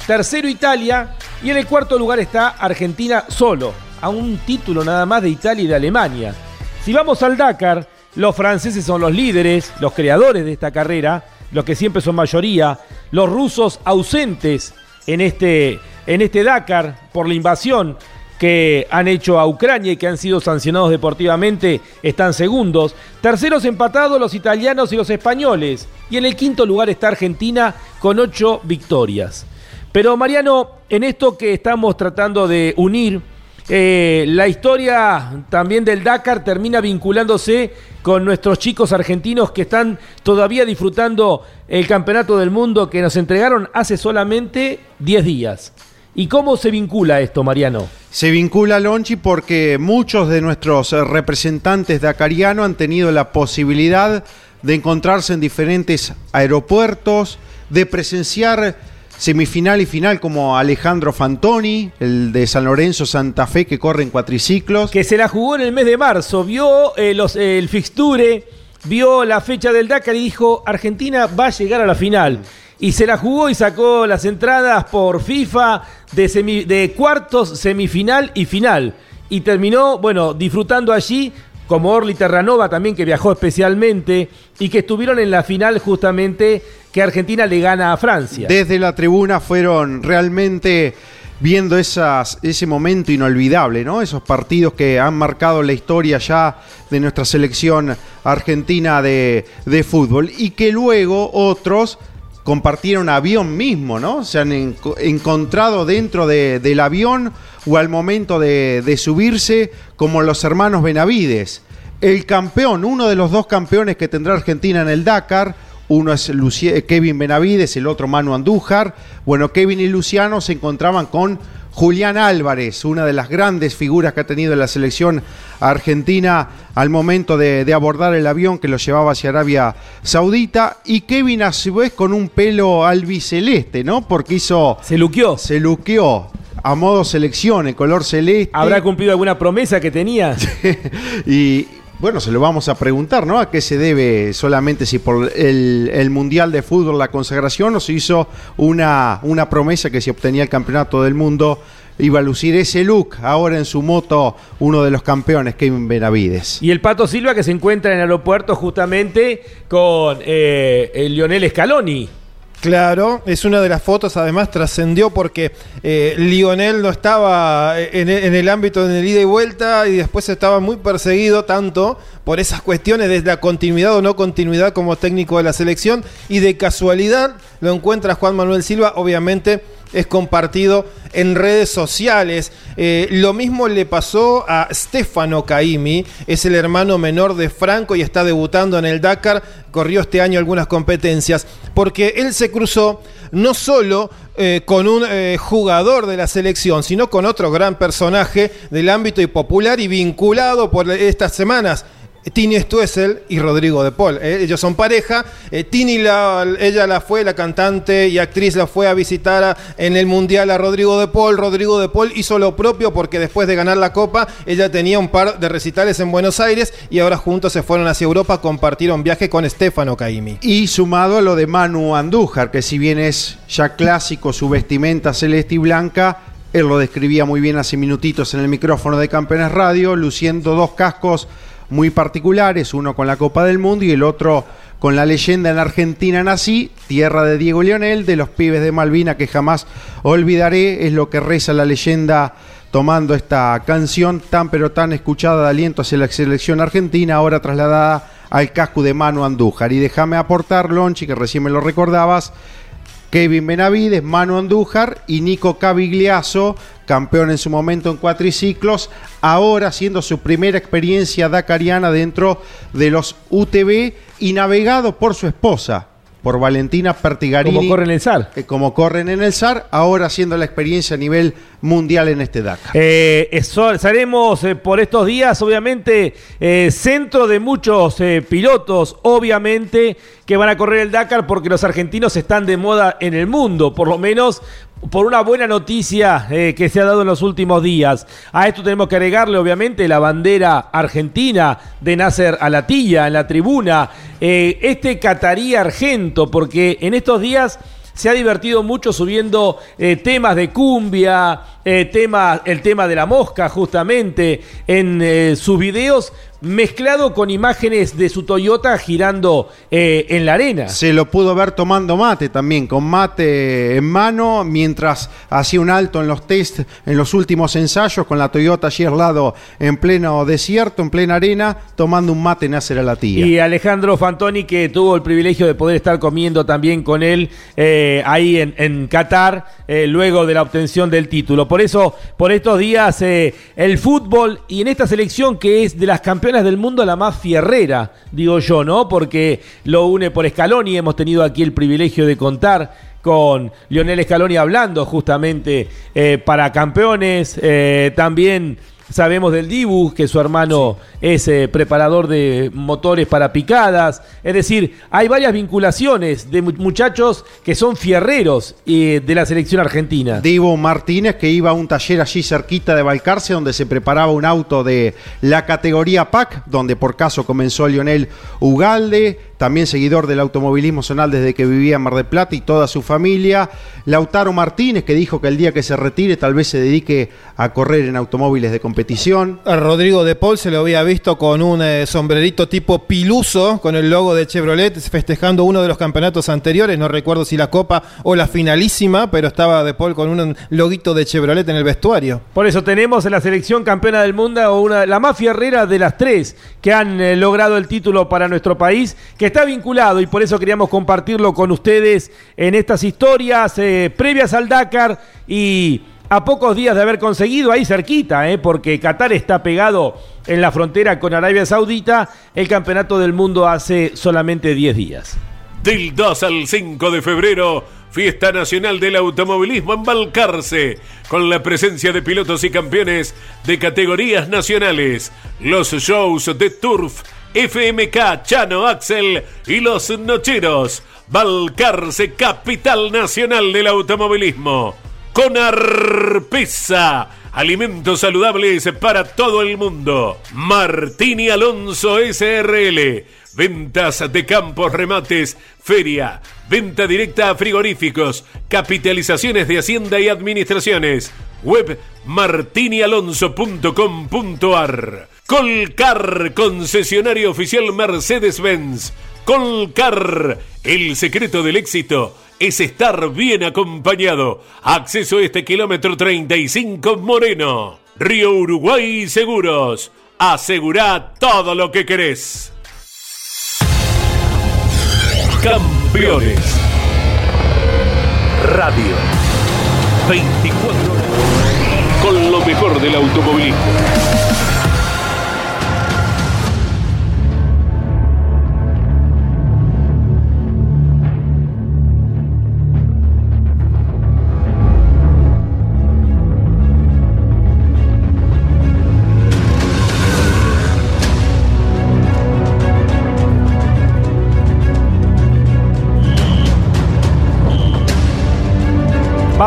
tercero Italia y en el cuarto lugar está Argentina solo, a un título nada más de Italia y de Alemania. Si vamos al Dakar, los franceses son los líderes, los creadores de esta carrera, los que siempre son mayoría, los rusos ausentes en este, en este Dakar por la invasión que han hecho a Ucrania y que han sido sancionados deportivamente están segundos. Terceros empatados los italianos y los españoles. Y en el quinto lugar está Argentina con ocho victorias. Pero Mariano, en esto que estamos tratando de unir, eh, la historia también del Dakar termina vinculándose con nuestros chicos argentinos que están todavía disfrutando el campeonato del mundo que nos entregaron hace solamente 10 días. ¿Y cómo se vincula esto, Mariano? Se vincula Lonchi porque muchos de nuestros eh, representantes dakarianos han tenido la posibilidad de encontrarse en diferentes aeropuertos, de presenciar semifinal y final como Alejandro Fantoni, el de San Lorenzo Santa Fe que corre en cuatriciclos. Que se la jugó en el mes de marzo, vio eh, los, eh, el fixture, vio la fecha del Dakar y dijo, Argentina va a llegar a la final y se la jugó y sacó las entradas por FIFA de, cuartos, semifinal y final. Y terminó, bueno, disfrutando allí, como Orly Terranova también, que viajó especialmente y que estuvieron en la final justamente que Argentina le gana a Francia. Desde la tribuna fueron realmente viendo ese momento inolvidable, ¿no? Esos partidos que han marcado la historia ya de nuestra selección argentina de fútbol y que luego otros compartieron avión mismo, ¿no? Se han encontrado dentro del avión o al momento de, de, subirse como los hermanos Benavides. El campeón, uno de los dos campeones que tendrá Argentina en el Dakar, uno es Kevin Benavides, el otro Manu Andújar. Bueno, Kevin y Luciano se encontraban con Julián Álvarez, una de las grandes figuras que ha tenido la selección argentina al momento de, abordar el avión que lo llevaba hacia Arabia Saudita. Y Kevin a su vez con un pelo albiceleste, ¿no? Porque hizo... Se luqueó. Se luqueó a modo selección, en color celeste. ¿Habrá cumplido alguna promesa que tenía? y bueno, se lo vamos a preguntar, ¿no? ¿A qué se debe solamente si por el, Mundial de Fútbol la consagración o se hizo una, una promesa que si obtenía el Campeonato del Mundo iba a lucir ese look ahora en su moto uno de los campeones, Kevin Benavides. Y el Pato Silva que se encuentra en el aeropuerto justamente con eh, el Lionel Scaloni. Claro, es una de las fotos, además trascendió porque eh, Lionel no estaba en, en, el ámbito de ida y vuelta y después estaba muy perseguido tanto por esas cuestiones de la continuidad o no continuidad como técnico de la selección y de casualidad lo encuentra Juan Manuel Silva, obviamente es compartido en redes sociales. Eh, lo mismo le pasó a Stefano Caimi, es el hermano menor de Franco y está debutando en el Dakar, corrió este año algunas competencias, porque él se cruzó no solo eh, con un eh, jugador de la selección, sino con otro gran personaje del ámbito y popular y vinculado por estas semanas Tini Stuessel y Rodrigo de Paul. Eh, ellos son pareja. Eh, Tini, la, ella la fue, la cantante y actriz, la fue a visitar en el Mundial a Rodrigo de Paul. Rodrigo de Paul hizo lo propio porque después de ganar la Copa, ella tenía un par de recitales en Buenos Aires y ahora juntos se fueron hacia Europa, compartieron viaje con Stefano Caimi. Y sumado a lo de Manu Andújar, que si bien es ya clásico su vestimenta celeste y blanca, él lo describía muy bien hace minutitos en el micrófono de Campeones Radio, luciendo dos cascos muy particulares, uno con la Copa del Mundo y el otro con la leyenda en Argentina nací, tierra de Diego Leonel, de los pibes de Malvina que jamás olvidaré, es lo que reza la leyenda tomando esta canción tan pero tan escuchada de aliento hacia la selección argentina, ahora trasladada al casco de Manu Andújar. Y déjame aportar, Lonchi, que recién me lo recordabas, Kevin Benavides, Manu Andújar y Nico Cavigliazo, campeón en su momento en cuatriciclos, ahora haciendo su primera experiencia dakariana dentro de los UTV y navegado por su esposa, por Valentina Pertigarini. Como corren en el SAR. Eh, como corren en el SAR, ahora haciendo la experiencia a nivel mundial en este Dakar. Eh, seremos eh, por estos días, obviamente, eh, centro de muchos pilotos, obviamente, que van a correr el Dakar porque los argentinos están de moda en el mundo, por lo menos por una buena noticia que se ha dado en los últimos días. A esto tenemos que agregarle, obviamente, la bandera argentina de Nasser Alatilla en la tribuna. este catarí argento, porque en estos días se ha divertido mucho subiendo eh, temas de cumbia, eh, el tema de la mosca justamente en eh, sus videos, mezclado con imágenes de su Toyota girando eh, en la arena. Se lo pudo ver tomando mate también, con mate en mano, mientras hacía un alto en los test, en los últimos ensayos, con la Toyota allí al lado, en pleno desierto, en plena arena, tomando un mate en a la tía. Y Alejandro Fantoni, que tuvo el privilegio de poder estar comiendo también con él eh, ahí en, Qatar, eh, luego de la obtención del título. Por eso, por estos días, el fútbol y en esta selección que es de las campeonas del mundo la más fierrera, digo yo, ¿no? Porque lo une por Scaloni, hemos tenido aquí el privilegio de contar con Lionel Scaloni hablando justamente eh, para campeones, eh, también Sabemos del Dibu, que su hermano es eh, preparador de motores para picadas. Es decir, hay varias vinculaciones de muchachos que son fierreros eh, de la selección argentina. Dibu Martínez, que iba a un taller allí cerquita de Balcarce, donde se preparaba un auto de la categoría PAC, donde por caso comenzó Lionel Ugalde también seguidor del automovilismo zonal desde que vivía en Mar del Plata y toda su familia. Lautaro Martínez, que dijo que el día que se retire tal vez se dedique a correr en automóviles de competición. A Rodrigo de Paul se lo había visto con un eh, sombrerito tipo piluso, con el logo de Chevrolet, festejando uno de los campeonatos anteriores, no recuerdo si la Copa o la finalísima, pero estaba de Paul con un loguito de Chevrolet en el vestuario. Por eso tenemos en la selección campeona del mundo una, la más fierrera de las tres que han eh, logrado el título para nuestro país, que está vinculado y por eso queríamos compartirlo con ustedes en estas historias eh, previas al Dakar y a pocos días de haber conseguido ahí cerquita, eh, porque Qatar está pegado en la frontera con Arabia Saudita, el campeonato del mundo hace solamente 10 días. Del 2 al 5 de febrero, Fiesta Nacional del Automovilismo en Balcarce, con la presencia de pilotos y campeones de categorías nacionales, los shows de Turf FMK, Chano Axel y los Nocheros. Balcarce, capital nacional del automovilismo. Con Arpesa, alimentos saludables para todo el mundo. Martini Alonso SRL. Ventas de campos, remates, feria, venta directa a frigoríficos, capitalizaciones de hacienda y administraciones. Web martinialonso.com.ar Colcar, concesionario oficial Mercedes-Benz. Colcar, el secreto del éxito es estar bien acompañado. Acceso este kilómetro 35 Moreno. Río Uruguay Seguros. Asegura todo lo que querés. Campeones. Radio. 24 horas. Con lo mejor del automovilismo.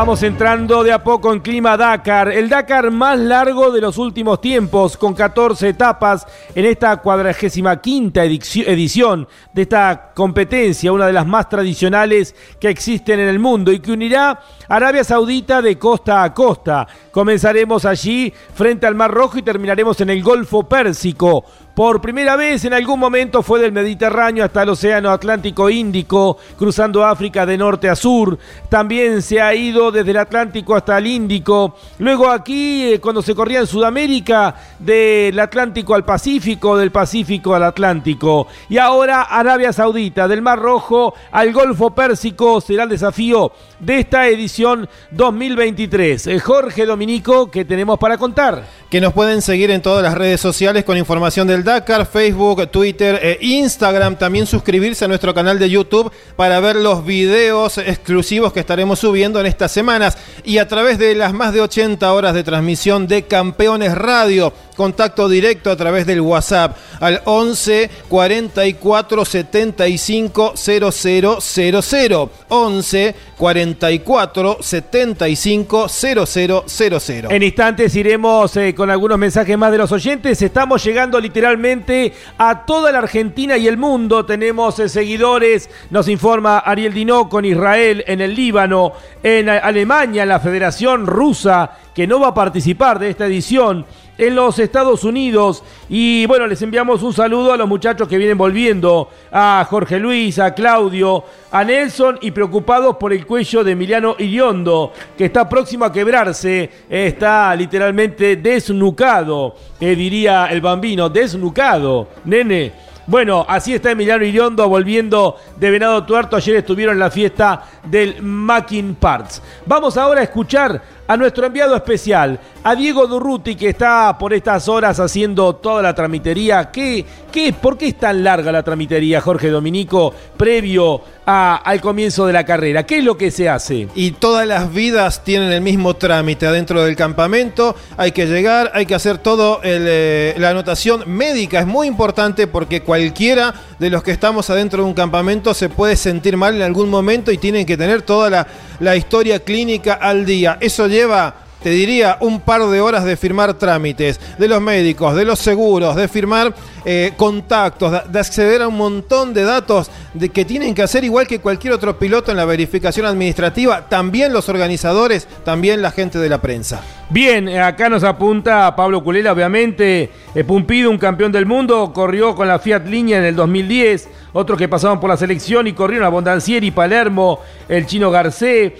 Vamos entrando de a poco en clima Dakar, el Dakar más largo de los últimos tiempos, con 14 etapas en esta cuadragésima quinta edición de esta competencia, una de las más tradicionales que existen en el mundo y que unirá Arabia Saudita de costa a costa. Comenzaremos allí frente al Mar Rojo y terminaremos en el Golfo Pérsico. Por primera vez en algún momento fue del Mediterráneo hasta el Océano Atlántico Índico, cruzando África de norte a sur. También se ha ido desde el Atlántico hasta el Índico. Luego aquí, eh, cuando se corría en Sudamérica, del Atlántico al Pacífico, del Pacífico al Atlántico. Y ahora Arabia Saudita, del Mar Rojo al Golfo Pérsico, será el desafío de esta edición 2023. Eh, Jorge Dominico, ¿qué tenemos para contar? Que nos pueden seguir en todas las redes sociales con información del Dakar, Facebook, Twitter e Instagram. También suscribirse a nuestro canal de YouTube para ver los videos exclusivos que estaremos subiendo en estas semanas. Y a través de las más de 80 horas de transmisión de Campeones Radio. Contacto directo a través del WhatsApp al 11 44 75 0000. 11 44 75 0000. En instantes iremos eh, con algunos mensajes más de los oyentes. Estamos llegando literalmente a toda la Argentina y el mundo. Tenemos eh, seguidores, nos informa Ariel Dinó con Israel en el Líbano, en Alemania, la Federación Rusa, que no va a participar de esta edición en los Estados Unidos. Y bueno, les enviamos un saludo a los muchachos que vienen volviendo, a Jorge Luis, a Claudio, a Nelson y preocupados por el cuello de Emiliano Iriondo, que está próximo a quebrarse, está literalmente desnucado, eh, diría el bambino, desnucado, nene. Bueno, así está Emiliano Iriondo volviendo de Venado Tuerto. Ayer estuvieron en la fiesta del Mackin Parts. Vamos ahora a escuchar a nuestro enviado especial, a Diego Durruti, que está por estas horas haciendo toda la tramitería. ¿Qué, qué, ¿Por qué es tan larga la tramitería, Jorge Dominico, previo al comienzo de la carrera? ¿Qué es lo que se hace? Y todas las vidas tienen el mismo trámite adentro del campamento. Hay que llegar, hay que hacer todo eh, la anotación médica. Es muy importante porque cualquiera de los que estamos adentro de un campamento se puede sentir mal en algún momento y tienen que tener toda la, la historia clínica al día. Eso lleva te diría, un par de horas de firmar trámites, de los médicos, de los seguros, de firmar eh, contactos, de, acceder a un montón de datos de que tienen que hacer igual que cualquier otro piloto en la verificación administrativa, también los organizadores, también la gente de la prensa. Bien, eh, acá nos apunta Pablo Culela, obviamente, eh, Pumpido, un campeón del mundo, corrió con la Fiat Línea en el 2010, otros que pasaban por la selección y corrieron a Bondancieri, Palermo, el chino Garcé,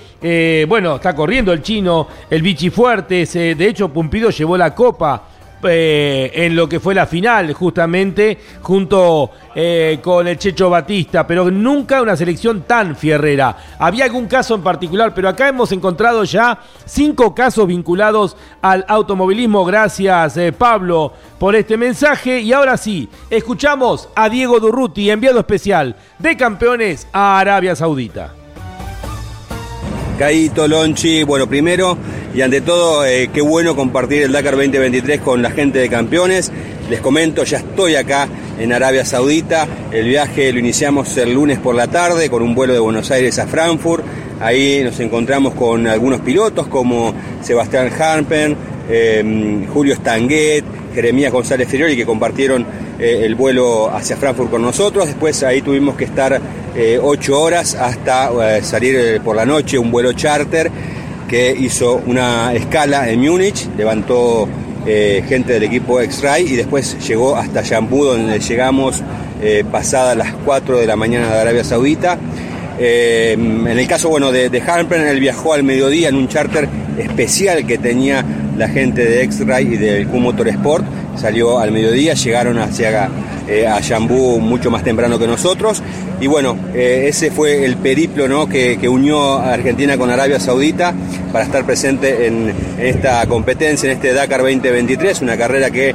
bueno, está corriendo el chino, el Vichy Fuertes, de hecho Pumpido llevó la copa eh, en lo que fue la final, justamente, junto eh, con el Checho Batista, pero nunca una selección tan fierrera. Había algún caso en particular, pero acá hemos encontrado ya cinco casos vinculados al automovilismo. Gracias, eh, Pablo, por este mensaje. Y ahora sí, escuchamos a Diego Durruti, enviado especial de campeones a Arabia Saudita. Caíto, Lonchi, bueno, primero y ante todo, eh, qué bueno compartir el Dakar 2023 con la gente de campeones. Les comento, ya estoy acá en Arabia Saudita. El viaje lo iniciamos el lunes por la tarde con un vuelo de Buenos Aires a Frankfurt. Ahí nos encontramos con algunos pilotos como Sebastián Harpen, eh, Julio Stanguet, Jeremías González Ferioli que compartieron eh, el vuelo hacia Frankfurt con nosotros. Después ahí tuvimos que estar eh, ocho horas hasta eh, salir por la noche un vuelo charter que hizo una escala en Múnich, levantó gente del equipo X-Ray y después llegó hasta Yambú donde llegamos pasadas las 4 de la mañana de Arabia Saudita. en el caso bueno, de, de él viajó al mediodía en un charter especial que tenía la gente de X-Ray y del Q Motorsport salió al mediodía, llegaron hacia eh, a Yambú mucho más temprano que nosotros. Y bueno, eh, ese fue el periplo ¿no? que, unió a Argentina con Arabia Saudita para estar presente en, esta competencia, en este Dakar 2023, una carrera que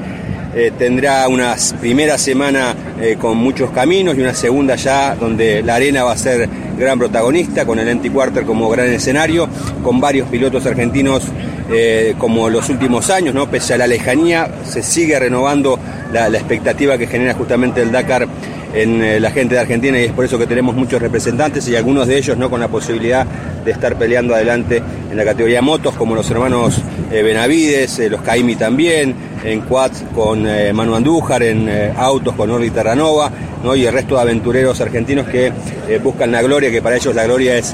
eh, tendrá una primera semana con muchos caminos y una segunda ya donde la arena va a ser gran protagonista, con el Empty Quarter como gran escenario, con varios pilotos argentinos eh, como los últimos años, ¿no? pese a la lejanía, se sigue renovando la, expectativa que genera justamente el Dakar en eh, la gente de Argentina y es por eso que tenemos muchos representantes y algunos de ellos no con la posibilidad de estar peleando adelante en la categoría motos, como los hermanos eh, Benavides, los Caimi también, en quads con Manu Andújar, en autos con Orly Terranova, ¿no? y el resto de aventureros argentinos que buscan la gloria, que para ellos la gloria es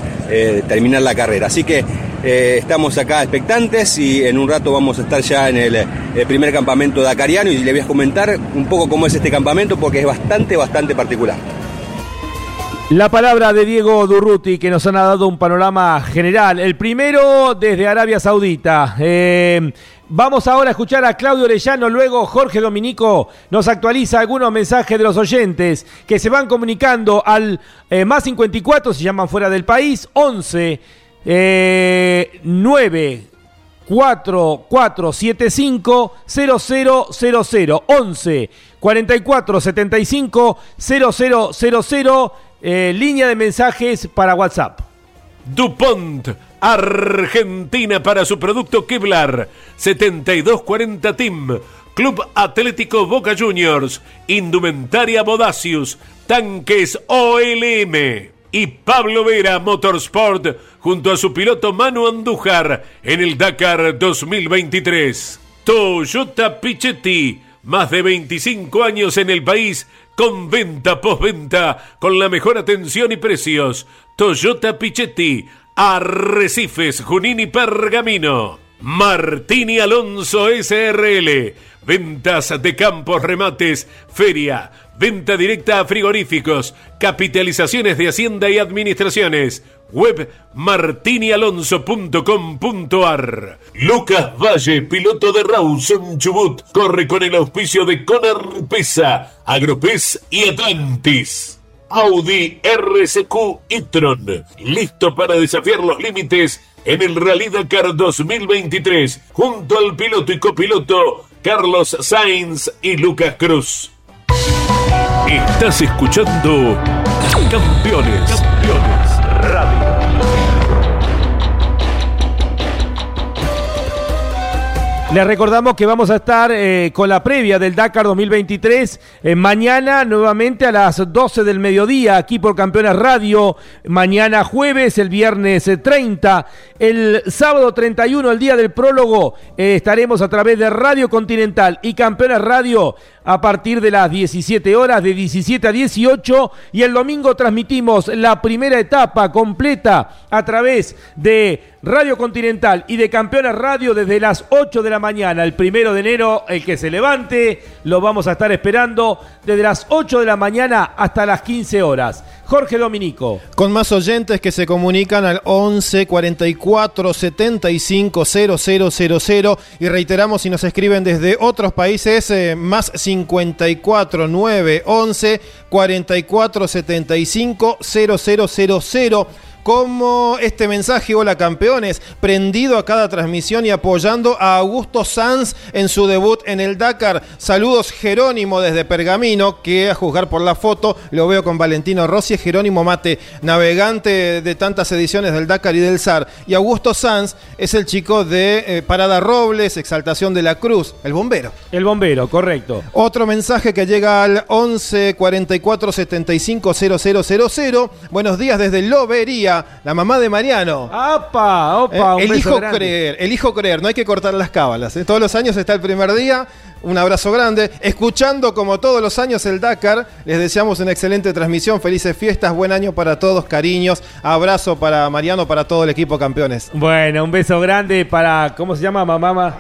terminar la carrera. Así que eh, estamos acá expectantes y en un rato vamos a estar ya en el, eh, primer campamento dakariano y le voy a comentar un poco cómo es este campamento porque es bastante, bastante particular. La palabra de Diego Durruti que nos han dado un panorama general. El primero desde Arabia Saudita. Eh, vamos ahora a escuchar a Claudio Orellano, luego Jorge Dominico nos actualiza algunos mensajes de los oyentes que se van comunicando al más 54, se llaman fuera del país, 11 eh, 9 4 4 7 5 0 0 0 0 11 44 75 0 0 0 0 eh, línea de mensajes para WhatsApp. DuPont, Argentina para su producto Kevlar 7240 Team, Club Atlético Boca Juniors, Indumentaria Bodacius, Tanques OLM y Pablo Vera Motorsport junto a su piloto Manu Andújar en el Dakar 2023. Toyota Pichetti, más de 25 años en el país con venta postventa con la mejor atención y precios. Toyota Pichetti, Arrecifes, Junín y Pergamino. Martini Alonso SRL. Ventas de campos, remates, feria, venta directa a frigoríficos, capitalizaciones de hacienda y administraciones. Web martinialonso.com.ar Lucas Valle, piloto de Rawson Chubut, corre con el auspicio de Conar Pesa, Agropes y Atlantis. Audi RSQ e-tron, listo para desafiar los límites en el Rally Dakar 2023, junto al piloto y copiloto Carlos Sainz y Lucas Cruz. Estás escuchando Campeones, Radio. Les recordamos que vamos a estar eh, con la previa del Dakar 2023 eh, mañana nuevamente a las 12 del mediodía aquí por Campeones Radio. Mañana jueves, el viernes 30, eh, el sábado 31, el día del prólogo, estaremos a través de Radio Continental y Campeones Radio a partir de las 17 horas, de 17 a 18. Y el domingo transmitimos la primera etapa completa a través de Radio Continental y de Campeones Radio desde las 8 de la mañana. El primero de enero, el que se levante, lo vamos a estar esperando desde las 8 de la mañana hasta las 15 horas. Jorge Dominico. Con más oyentes que se comunican al 11 44 75 0000 y reiteramos si nos escriben desde otros países eh, más 54 9 11 44 75 0000 como este mensaje, hola campeones, prendido a cada transmisión y apoyando a Augusto Sanz en su debut en el Dakar. Saludos Jerónimo desde Pergamino, que a juzgar por la foto lo veo con Valentino Rossi, Jerónimo Mate, navegante de tantas ediciones del Dakar y del SAR. Y Augusto Sanz es el chico de eh, Parada Robles, Exaltación de la Cruz, el bombero. El bombero, correcto. Otro mensaje que llega al 11 44 75 0000. Buenos días desde Lobería la mamá de Mariano. ¡Apa! ¡Opa! Eh, elijo creer, elijo creer, no hay que cortar las cábalas. ¿eh? Todos los años está el primer día. Un abrazo grande. Escuchando como todos los años el Dakar, les deseamos una excelente transmisión. Felices fiestas, buen año para todos, cariños. Abrazo para Mariano, para todo el equipo campeones. Bueno, un beso grande para, ¿cómo se llama mamá?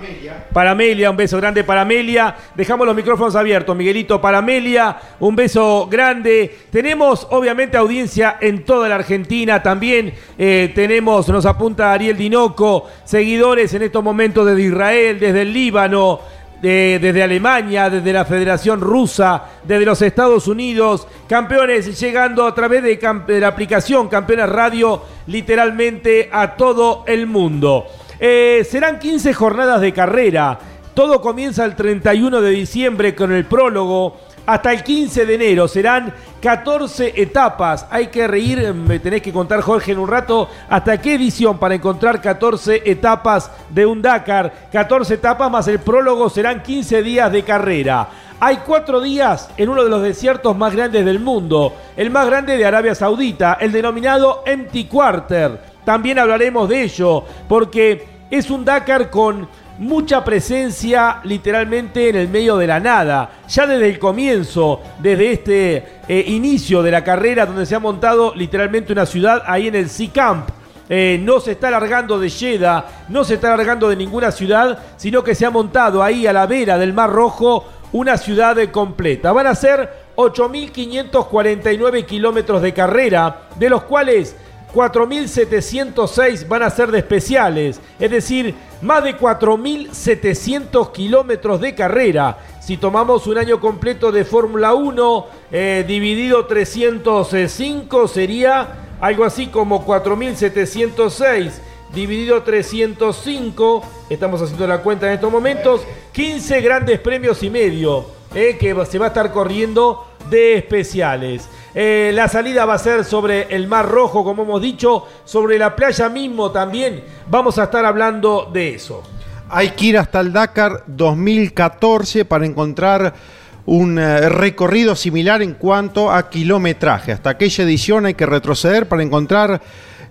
Para Amelia, un beso grande para Amelia. Dejamos los micrófonos abiertos, Miguelito, para Amelia. Un beso grande. Tenemos, obviamente, audiencia en toda la Argentina. También eh, tenemos, nos apunta Ariel Dinoco, seguidores en estos momentos desde Israel, desde el Líbano desde Alemania, desde la Federación Rusa, desde los Estados Unidos, campeones llegando a través de, la aplicación Campeones Radio literalmente a todo el mundo. Eh, serán 15 jornadas de carrera. Todo comienza el 31 de diciembre con el prólogo hasta el 15 de enero. Serán 14 etapas. Hay que reír, me tenés que contar Jorge en un rato, hasta qué edición para encontrar 14 etapas de un Dakar. 14 etapas más el prólogo serán 15 días de carrera. Hay cuatro días en uno de los desiertos más grandes del mundo, el más grande de Arabia Saudita, el denominado Empty Quarter. También hablaremos de ello, porque es un Dakar con mucha presencia literalmente en el medio de la nada. Ya desde el comienzo, desde este eh, inicio de la carrera donde se ha montado literalmente una ciudad ahí en el Sea Camp. Eh, no se está alargando de Jeddah, no se está alargando de ninguna ciudad, sino que se ha montado ahí a la vera del Mar Rojo una ciudad completa. Van a ser 8.549 kilómetros de carrera, de los cuales 4.706 van a ser de especiales, es decir, más de 4.700 kilómetros de carrera. Si tomamos un año completo de Fórmula 1 eh, dividido 305 sería algo así como 4.706 dividido 305, estamos haciendo la cuenta en estos momentos, 15 grandes premios y medio eh, que se va a estar corriendo de especiales. Eh, la salida va a ser sobre el Mar Rojo, como hemos dicho, sobre la playa mismo también. Vamos a estar hablando de eso. Hay que ir hasta el Dakar 2014 para encontrar un eh, recorrido similar en cuanto a kilometraje. Hasta aquella edición hay que retroceder para encontrar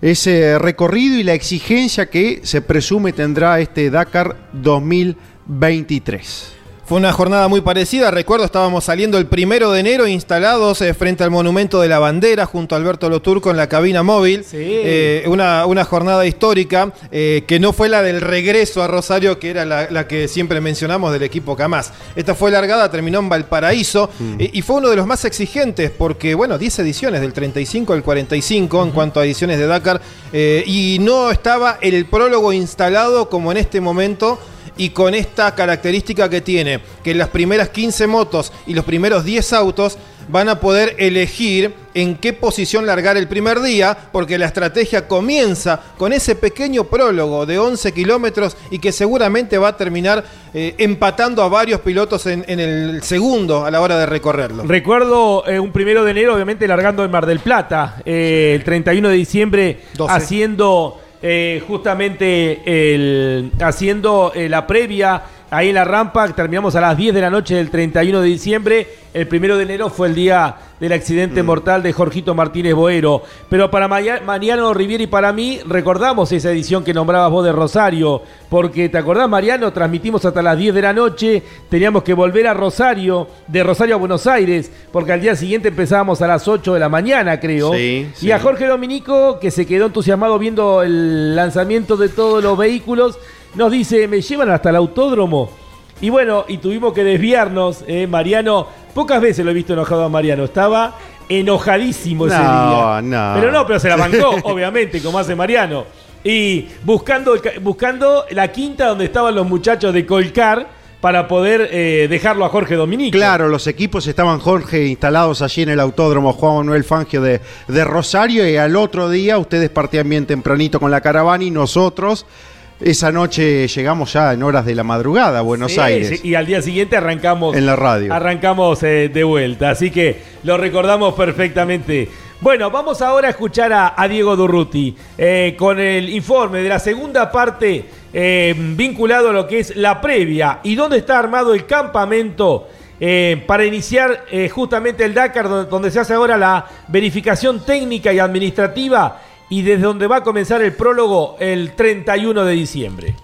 ese recorrido y la exigencia que se presume tendrá este Dakar 2023. Fue una jornada muy parecida. Recuerdo, estábamos saliendo el primero de enero instalados eh, frente al Monumento de la Bandera junto a Alberto Loturco en la cabina móvil. Sí. Eh, una, una jornada histórica eh, que no fue la del regreso a Rosario, que era la, la que siempre mencionamos del equipo Camás. Esta fue largada, terminó en Valparaíso eh, y fue uno de los más exigentes porque, bueno, 10 ediciones del 35 al 45 en cuanto a ediciones de Dakar eh, y no estaba el prólogo instalado como en este momento y con esta característica que tiene, que las primeras 15 motos y los primeros 10 autos van a poder elegir en qué posición largar el primer día, porque la estrategia comienza con ese pequeño prólogo de 11 kilómetros y que seguramente va a terminar eh, empatando a varios pilotos en, en el segundo a la hora de recorrerlo. Recuerdo eh, un primero de enero, obviamente, largando en Mar del Plata. eh, el 31 de diciembre, 12. haciendo eh, justamente el, haciendo eh, la previa ahí en la rampa. Terminamos a las 10 de la noche del 31 de diciembre. El primero de enero fue el día del accidente mortal de Jorgito Martínez Boero. Pero para Mariano Riviera y para mí, recordamos esa edición que nombrabas vos de Rosario. Porque, ¿te acordás, Mariano? Transmitimos hasta las 10 de la noche. Teníamos que volver a Rosario, de Rosario a Buenos Aires, porque al día siguiente empezábamos a las 8 de la mañana, creo. Sí, y a Jorge Dominico, que se quedó entusiasmado viendo el lanzamiento de todos los vehículos, nos dice, me llevan hasta el autódromo. Y bueno, y tuvimos que desviarnos, eh, Mariano. Pocas veces lo he visto enojado a Mariano. Estaba enojadísimo ese No, día. no. Pero no, pero se la bancó, obviamente, como hace Mariano. Y buscando, buscando la quinta donde estaban los muchachos de Colcar para poder eh, dejarlo a Jorge Dominico. Claro, los equipos estaban, Jorge, instalados allí en el autódromo Juan Manuel Fangio de, de Rosario y al otro día ustedes partían bien tempranito con la caravana y nosotros esa noche llegamos ya en horas de la madrugada a Buenos Sí, Aires. sí, y al día siguiente arrancamos En la radio. Arrancamos eh, de vuelta, así que lo recordamos perfectamente. Bueno, vamos ahora a escuchar a, a Diego Durruti eh, con el informe de la segunda parte eh, vinculado a lo que es la previa y dónde está armado el campamento eh, para iniciar justamente el Dakar, donde, donde se hace ahora la verificación técnica y administrativa y desde donde va a comenzar el prólogo el 31 de diciembre.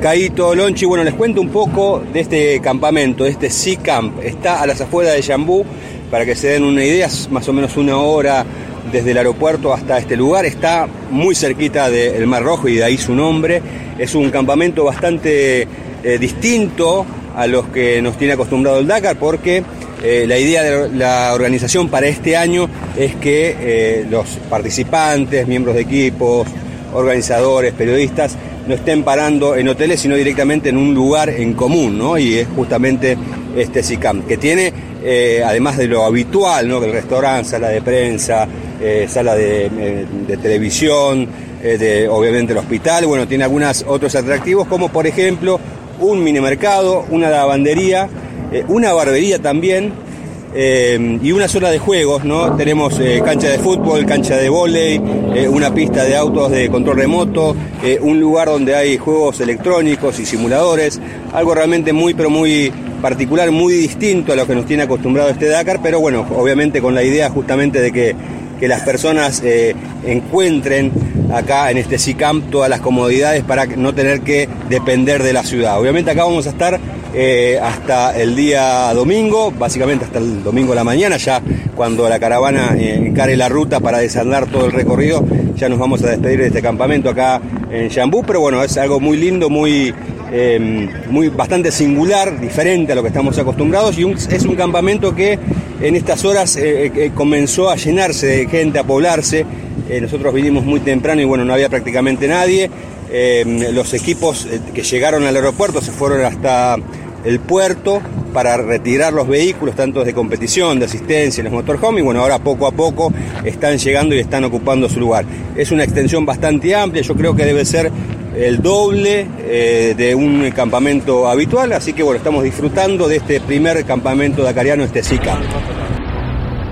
Caito, Lonchi, bueno, les cuento un poco de este campamento, este Sea Camp. Está a las afueras de Yambú, para que se den una idea, es más o menos una hora desde el aeropuerto hasta este lugar. Está muy cerquita del Mar Rojo y de ahí su nombre. Es un campamento bastante eh, distinto a los que nos tiene acostumbrado el Dakar, porque eh, la idea de la organización para este año es que eh, los participantes, miembros de equipos, organizadores, periodistas, no estén parando en hoteles, sino directamente en un lugar en común, ¿no? Y es justamente este SICAM, que tiene, eh, además de lo habitual, ¿no? El restaurante, sala de prensa, sala de, televisión, obviamente el hospital, bueno, tiene algunos otros atractivos, como por ejemplo un minimercado, una lavandería, eh, una barbería también, eh, y una zona de juegos, ¿no? Tenemos eh, cancha de fútbol, cancha de vóley, una pista de autos de control remoto, un lugar donde hay juegos electrónicos y simuladores, algo realmente muy, pero muy particular, muy distinto a lo que nos tiene acostumbrado este Dakar, pero bueno, obviamente con la idea justamente de que, que las personas encuentren acá en este SICAM todas las comodidades para no tener que depender de la ciudad. Obviamente acá vamos a estar eh, hasta el día domingo, básicamente hasta el domingo a la mañana, ya cuando la caravana eh, encare la ruta para desandar todo el recorrido, ya nos vamos a despedir de este campamento acá en Jambú, pero bueno, es algo muy lindo, muy, eh, muy bastante singular, diferente a lo que estamos acostumbrados y es un campamento que en estas horas eh, comenzó a llenarse de gente, a poblarse. Nosotros vinimos muy temprano y bueno, no había prácticamente nadie. Eh, los equipos que llegaron al aeropuerto se fueron hasta el puerto para retirar los vehículos, tanto de competición, de asistencia, los motorhome, y bueno, ahora poco a poco están llegando y están ocupando su lugar. Es una extensión bastante amplia, yo creo que debe ser el doble eh, de un campamento habitual, así que bueno, estamos disfrutando de este primer campamento dacariano, este SICA.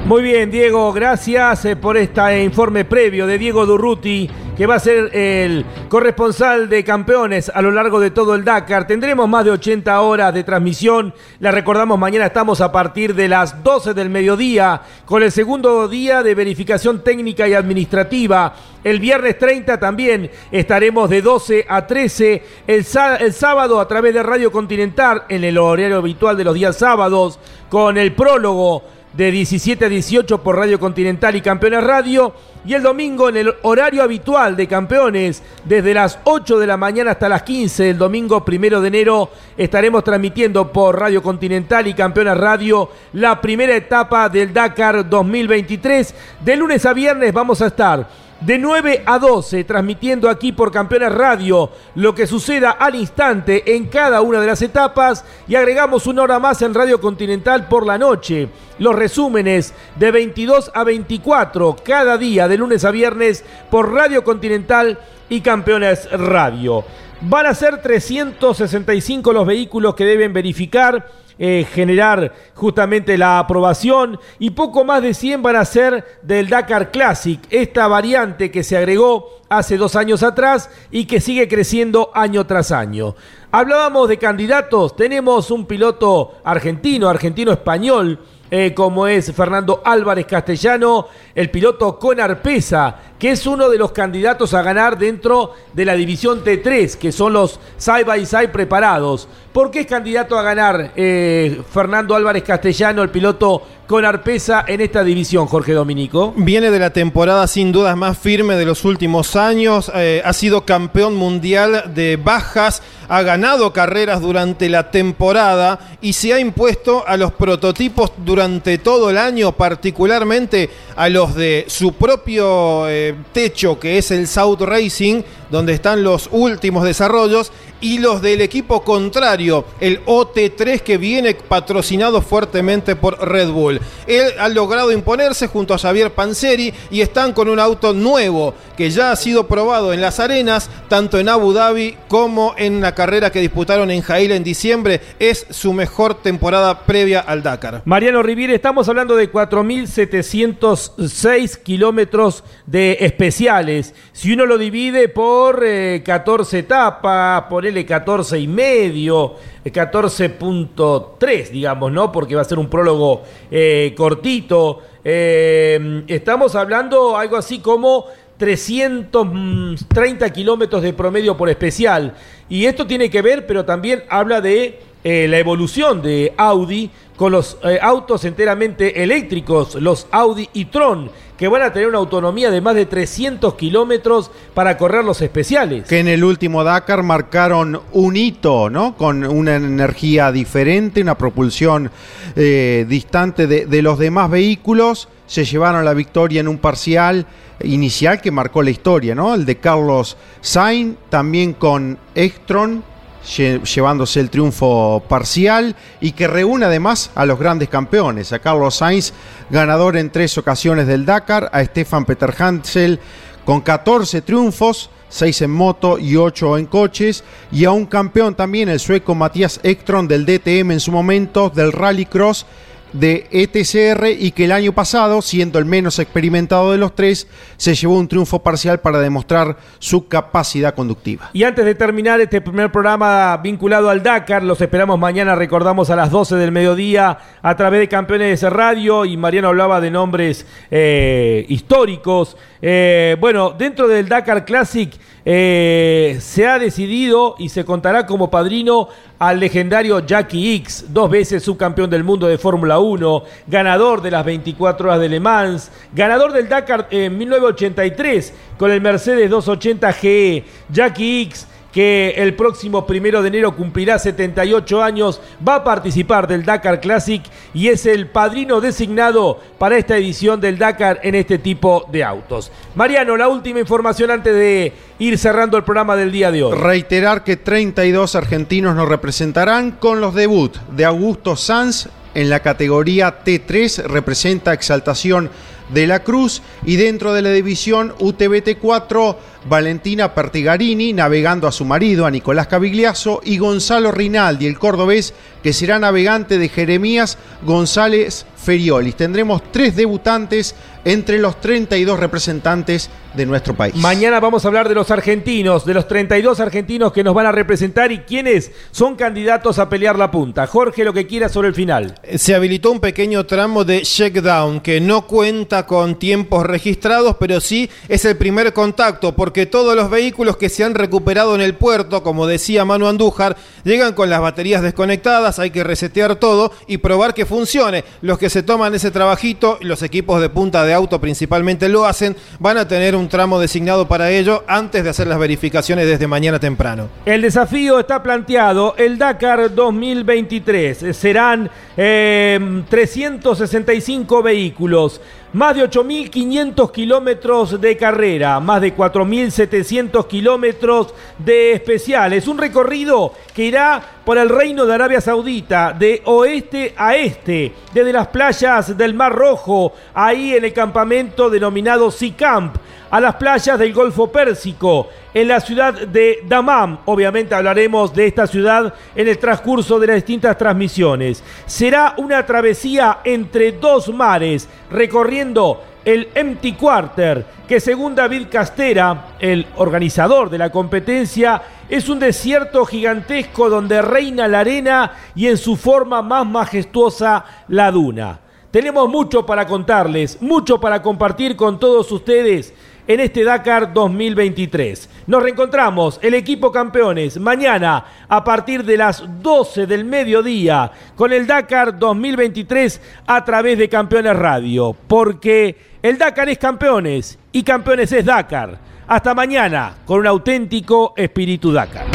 Muy bien, Diego, gracias eh, por este informe previo de Diego Durruti, que va a ser el corresponsal de campeones a lo largo de todo el Dakar. Tendremos más de 80 horas de transmisión. La recordamos, mañana estamos a partir de las 12 del mediodía con el segundo día de verificación técnica y administrativa. El viernes 30 también estaremos de 12 a 13. El, el sábado a través de Radio Continental en el horario habitual de los días sábados con el prólogo de 17 a 18 por Radio Continental y Campeones Radio. Y el domingo en el horario habitual de Campeones, desde las 8 de la mañana hasta las 15, el domingo primero de enero, estaremos transmitiendo por Radio Continental y Campeones Radio la primera etapa del Dakar 2023. De lunes a viernes vamos a estar de 9 a 12, transmitiendo aquí por Campeones Radio lo que suceda al instante en cada una de las etapas y agregamos una hora más en Radio Continental por la noche. Los resúmenes de 22 a 24 cada día de lunes a viernes por Radio Continental y Campeones Radio. Van a ser 365 los vehículos que deben verificar eh, generar justamente la aprobación y poco más de 100 van a ser del Dakar Classic, esta variante que se agregó hace dos años atrás y que sigue creciendo año tras año. Hablábamos de candidatos, tenemos un piloto argentino, argentino-español, eh, como es Fernando Álvarez Castellano, el piloto con Arpesa, que es uno de los candidatos a ganar dentro de la división T3, que son los side by side preparados. ¿Por qué es candidato a ganar eh, Fernando Álvarez Castellano, el piloto con Arpesa en esta división, Jorge Dominico? Viene de la temporada sin dudas más firme de los últimos años, eh, ha sido campeón mundial de bajas, ha ganado carreras durante la temporada y se ha impuesto a los prototipos durante todo el año, particularmente a los de su propio eh, techo, que es el South Racing, donde están los últimos desarrollos, y los del equipo contrario, el OT3 que viene patrocinado fuertemente por Red Bull. Él ha logrado imponerse junto a Xavier Panseri y están con un auto nuevo que ya ha sido probado en las arenas, tanto en Abu Dhabi como en la carrera que disputaron en Jail en diciembre. Es su mejor temporada previa al Dakar. Mariano Riviere, estamos hablando de 4.706 kilómetros de especiales. Si uno lo divide por 14 eh, etapas, por 14 y medio, 14.3, digamos, ¿no? Porque va a ser un prólogo eh, cortito. Eh, estamos hablando algo así como 330 kilómetros de promedio por especial. Y esto tiene que ver, pero también habla de eh, la evolución de Audi con los autos enteramente eléctricos, los Audi y Tron, que van a tener una autonomía de más de 300 kilómetros para correr los especiales. Que en el último Dakar marcaron un hito, ¿no? Con una energía diferente, una propulsión eh, distante de, los demás vehículos. Se llevaron la victoria en un parcial inicial que marcó la historia, ¿no? El de Carlos Sainz, también con Extron, llevándose el triunfo parcial y que reúne además a los grandes campeones, a Carlos Sainz, ganador en tres ocasiones del Dakar, a Stefan Peter Hansel con 14 triunfos, 6 en moto y 8 en coches, y a un campeón también, el sueco Matías Ekstrom del DTM en su momento, del Rallycross de ETCR y que el año pasado, siendo el menos experimentado de los tres, se llevó un triunfo parcial para demostrar su capacidad conductiva. Y antes de terminar este primer programa vinculado al Dakar, los esperamos mañana, recordamos a las 12 del mediodía a través de Campeones de Radio y Mariano hablaba de nombres eh, históricos. Eh, bueno, dentro del Dakar Classic eh, se ha decidido y se contará como padrino al legendario Jackie X, dos veces subcampeón del mundo de Fórmula 1, ganador de las 24 horas de Le Mans, ganador del Dakar en 1983 con el Mercedes 280 GE. Jackie X que el próximo primero de enero cumplirá 78 años, va a participar del Dakar Classic y es el padrino designado para esta edición del Dakar en este tipo de autos. Mariano, la última información antes de ir cerrando el programa del día de hoy. Reiterar que 32 argentinos nos representarán con los debut de Augusto Sanz en la categoría T3, representa Exaltación de la Cruz. Y dentro de la división UTBT4 Valentina Pertigarini navegando a su marido, a Nicolás Cavigliazo y Gonzalo Rinaldi, el cordobés, que será navegante de Jeremías González Feriolis. Tendremos tres debutantes entre los 32 representantes de nuestro país. Mañana vamos a hablar de los argentinos, de los 32 argentinos que nos van a representar y quienes son candidatos a pelear la punta. Jorge, lo que quiera sobre el final. Se habilitó un pequeño tramo de checkdown que no cuenta con tiempos registrados, pero sí es el primer contacto, porque todos los vehículos que se han recuperado en el puerto, como decía Manu Andújar, llegan con las baterías desconectadas, hay que resetear todo y probar que funcione. Los que se toman ese trabajito, los equipos de punta de auto principalmente lo hacen, van a tener un tramo designado para ello antes de hacer las verificaciones desde mañana temprano. El desafío está planteado, el Dakar 2023. Serán eh, 365 vehículos, más de 8.500 kilómetros de carrera, más de 4.700 kilómetros de especiales. Un recorrido que irá por el Reino de Arabia Saudita, de oeste a este, desde las playas del Mar Rojo, ahí en el campamento denominado Sea Camp, a las playas del Golfo Pérsico, en la ciudad de Damam. Obviamente hablaremos de esta ciudad en el transcurso de las distintas transmisiones. Será una travesía entre dos mares, recorriendo el Empty Quarter, que según David Castera, el organizador de la competencia, es un desierto gigantesco donde reina la arena y en su forma más majestuosa la duna. Tenemos mucho para contarles, mucho para compartir con todos ustedes en este Dakar 2023. Nos reencontramos, el equipo campeones, mañana a partir de las 12 del mediodía con el Dakar 2023 a través de Campeones Radio, porque el Dakar es campeones y campeones es Dakar. Hasta mañana con un auténtico espíritu Dakar.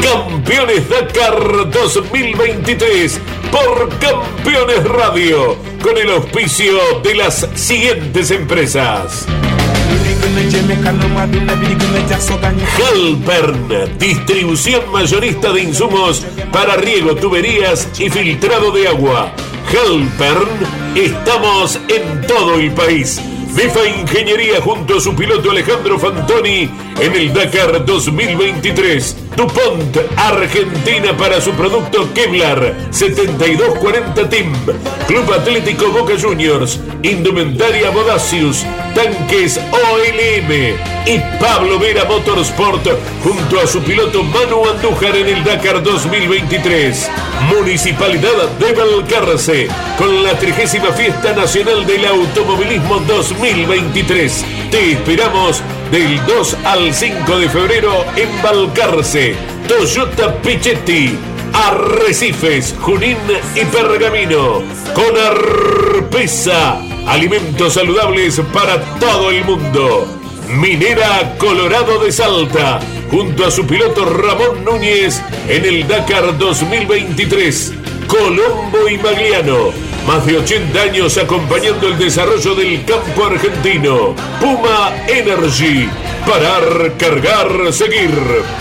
Campeones Dakar 2023 por Campeones Radio con el auspicio de las siguientes empresas. Halpern, distribución mayorista de insumos para riego, tuberías y filtrado de agua. Halpern, estamos en todo el país. Bifa Ingeniería junto a su piloto Alejandro Fantoni en el Dakar 2023. DuPont Argentina para su producto Kevlar 7240 Team. Club Atlético Boca Juniors. Indumentaria Bodacius. Tanques OLM. Y Pablo Vera Motorsport junto a su piloto Manu Andújar en el Dakar 2023. Municipalidad de Balcarce con la 30 Fiesta Nacional del Automovilismo 2023. Te esperamos del 2 al 5 de febrero en Balcarce. Toyota Pichetti. Arrecifes, Junín y Pergamino. Con Arpesa. Alimentos saludables para todo el mundo. Minera Colorado de Salta, junto a su piloto Ramón Núñez en el Dakar 2023. Colombo y Magliano, más de 80 años acompañando el desarrollo del campo argentino. Puma Energy, parar, cargar, seguir.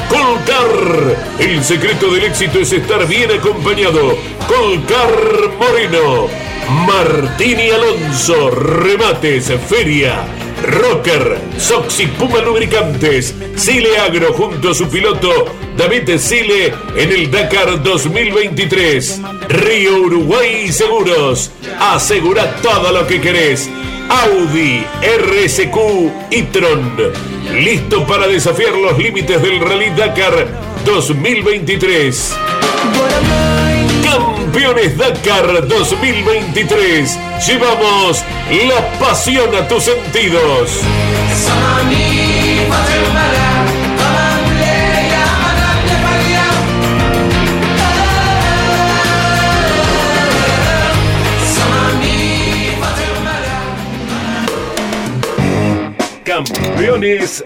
Colcar, el secreto del éxito es estar bien acompañado. Colcar Moreno. Martini Alonso, remates, feria. Rocker, Soxy Puma Lubricantes, Sile Agro junto a su piloto David Sile en el Dakar 2023. Río Uruguay Seguros, asegura todo lo que querés. Audi, RSQ y Tron, listo para desafiar los límites del Rally Dakar 2023. Campeones Dakar 2023. Llevamos la pasión a tus sentidos. Campeones